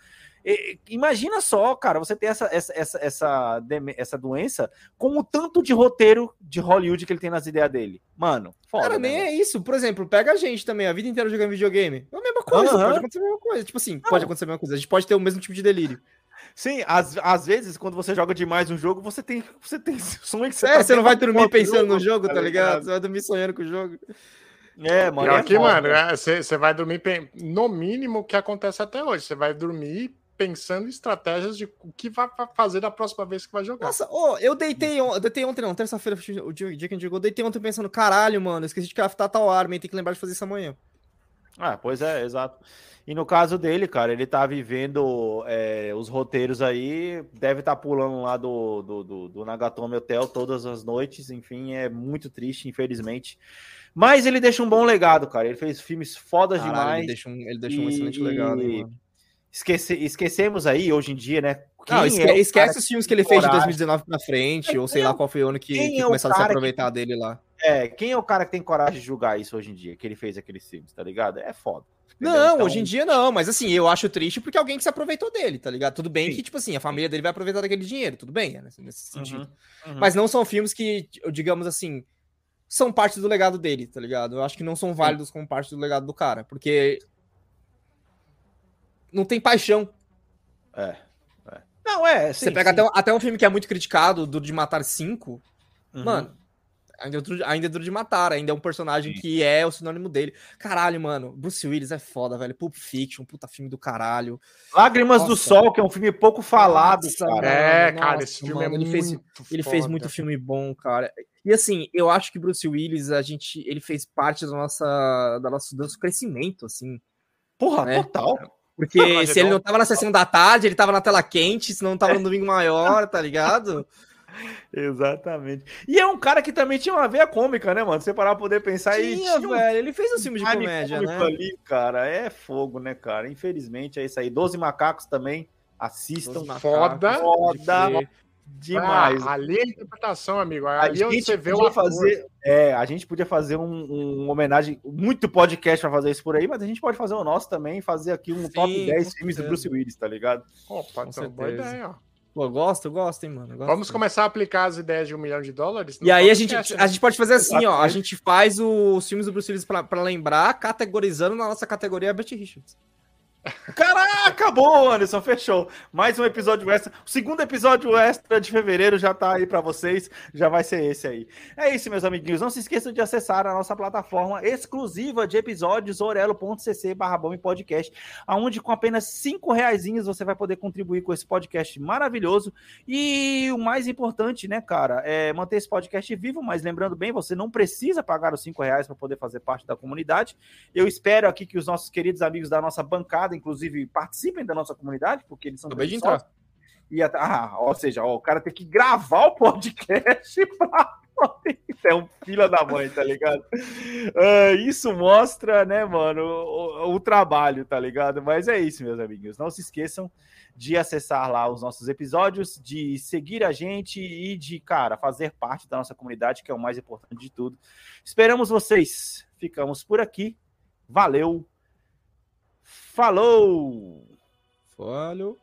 E- imagina só, cara, você ter essa, essa, essa, essa, essa doença com o tanto de roteiro de Hollywood que ele tem nas ideias dele. Mano, foda, Cara, né, nem é isso. Por exemplo, pega a gente também, a vida inteira jogando videogame. É a mesma coisa, Aham. pode acontecer a mesma coisa. Tipo assim, pode acontecer a mesma coisa. A gente pode ter o mesmo tipo de delírio. Sim, às, às vezes, quando você joga demais um jogo, você tem, você tem sonho que É, tá você não vai dormir pensando no jogo, tá tá ligado? ligado? Você vai dormir sonhando com o jogo. É, mano. Pior é que, foda. mano, é, você você vai dormir, no mínimo, o que acontece até hoje. Você vai dormir pensando em estratégias de o que vai fa- fazer da próxima vez que vai jogar. Nossa, ô, eu deitei, on... eu deitei ontem, não, terça-feira, o dia, o dia que a gente jogou, eu deitei ontem pensando, caralho, mano, eu esqueci de craftar tal arma, tem que lembrar de fazer isso amanhã. Ah, pois é, exato. E no caso dele, cara, ele tá vivendo é, os roteiros aí, deve estar pulando lá do, do, do, do Nagatomi Hotel todas as noites, enfim, é muito triste, infelizmente. Mas ele deixa um bom legado, cara. Ele fez filmes fodas Caralho, demais. ele deixou um, ele deixou um excelente legado, hein. Esquece, esquecemos aí, hoje em dia, né? Não, quem esque- é esquece os filmes que ele fez de coragem? 2019 pra frente, ou sei lá qual foi o ano que, que é começaram a se cara que- aproveitar dele lá. É, quem é o cara que tem coragem de julgar isso hoje em dia, que ele fez aqueles filmes, tá ligado? É foda. entendeu? Não, Então, hoje em dia não, mas assim, eu acho triste porque alguém que se aproveitou dele, tá ligado? Tudo bem Sim. que, tipo assim, a família dele vai aproveitar daquele dinheiro, tudo bem, né, nesse, nesse sentido. uhum. Mas não são filmes que, digamos assim, são parte do legado dele, tá ligado? Eu acho que não são válidos como parte do legado do cara, porque não tem paixão. É, é. Não, é. Você sim, pega sim. até, um- até um filme que é muito criticado, do de Matar 5, Uhum. mano, ainda é, duro, ainda é duro de matar, ainda é um personagem que é o sinônimo dele. Caralho, mano, Bruce Willis é foda, velho. Pulp Fiction, puta filme do caralho. Lágrimas do Nossa. Sol, que é um filme pouco falado, Nossa, cara. É, Mano, cara, nossa, esse filme mano, é ele muito fez- Ele fez foda. muito filme bom, cara. E assim, eu acho que Bruce Willis, a gente, ele fez parte da nossa, da nosso, do nosso crescimento, assim. Porra, É. total. Porque Não, se ele não tava na sessão da tarde, ele tava na tela quente, se não tava no domingo maior, tá ligado? Exatamente. E é um cara que também tinha uma veia cômica, né, mano? Você parar pra poder pensar aí. Tinha, velho. Ele fez um filme de comédia, né? ali, cara. É fogo, né, cara? Infelizmente é isso aí. Doze macacos também. Assistam. Os macacos, Foda. Foda. Demais. Ah, ali é a interpretação, amigo. A Ali é onde gente você vê o fazer, é, a gente podia fazer um, um homenagem, muito podcast pra fazer isso por aí, mas a gente pode fazer o nosso também, fazer aqui um Sim, top 10 com filmes do. Bruce Willis, tá ligado? Opa, Com então, boa certeza. ideia, ó. Pô, eu gosto, eu gosto, hein, mano. gosto. Vamos começar a aplicar as ideias de um milhão de dólares? E aí a gente, podcast, a né? gente pode fazer assim, ó. A gente faz os filmes do Bruce Willis pra, pra lembrar, categorizando na nossa categoria Betty Richards. Caraca, bom, Anderson, fechou. Mais um episódio extra. O segundo episódio extra de fevereiro já tá aí pra vocês, já vai ser esse aí. É isso, meus amiguinhos. Não se esqueçam de acessar a nossa plataforma exclusiva de episódios, orelo.cc barra podcast, onde com apenas cinco reaisinhos você vai poder contribuir com esse podcast maravilhoso. E o mais importante, né, cara, é manter esse podcast vivo, mas lembrando bem, você não precisa pagar os cinco reais para poder fazer parte da comunidade. Eu espero aqui que os nossos queridos amigos da nossa bancada, inclusive, participem da nossa comunidade, porque eles são Acabei de sócios. E até- ah, ou seja, ó, o cara tem que gravar o podcast pra poder. É um filho da mãe, tá ligado? Ah, isso mostra, né, mano, o, o- trabalho, tá ligado? Mas é isso, meus amiguinhos. Não se esqueçam de acessar lá os nossos episódios, de seguir a gente e de, cara, fazer parte da nossa comunidade, que é o mais importante de tudo. Esperamos vocês. Ficamos por aqui. Valeu. Falou! Falou.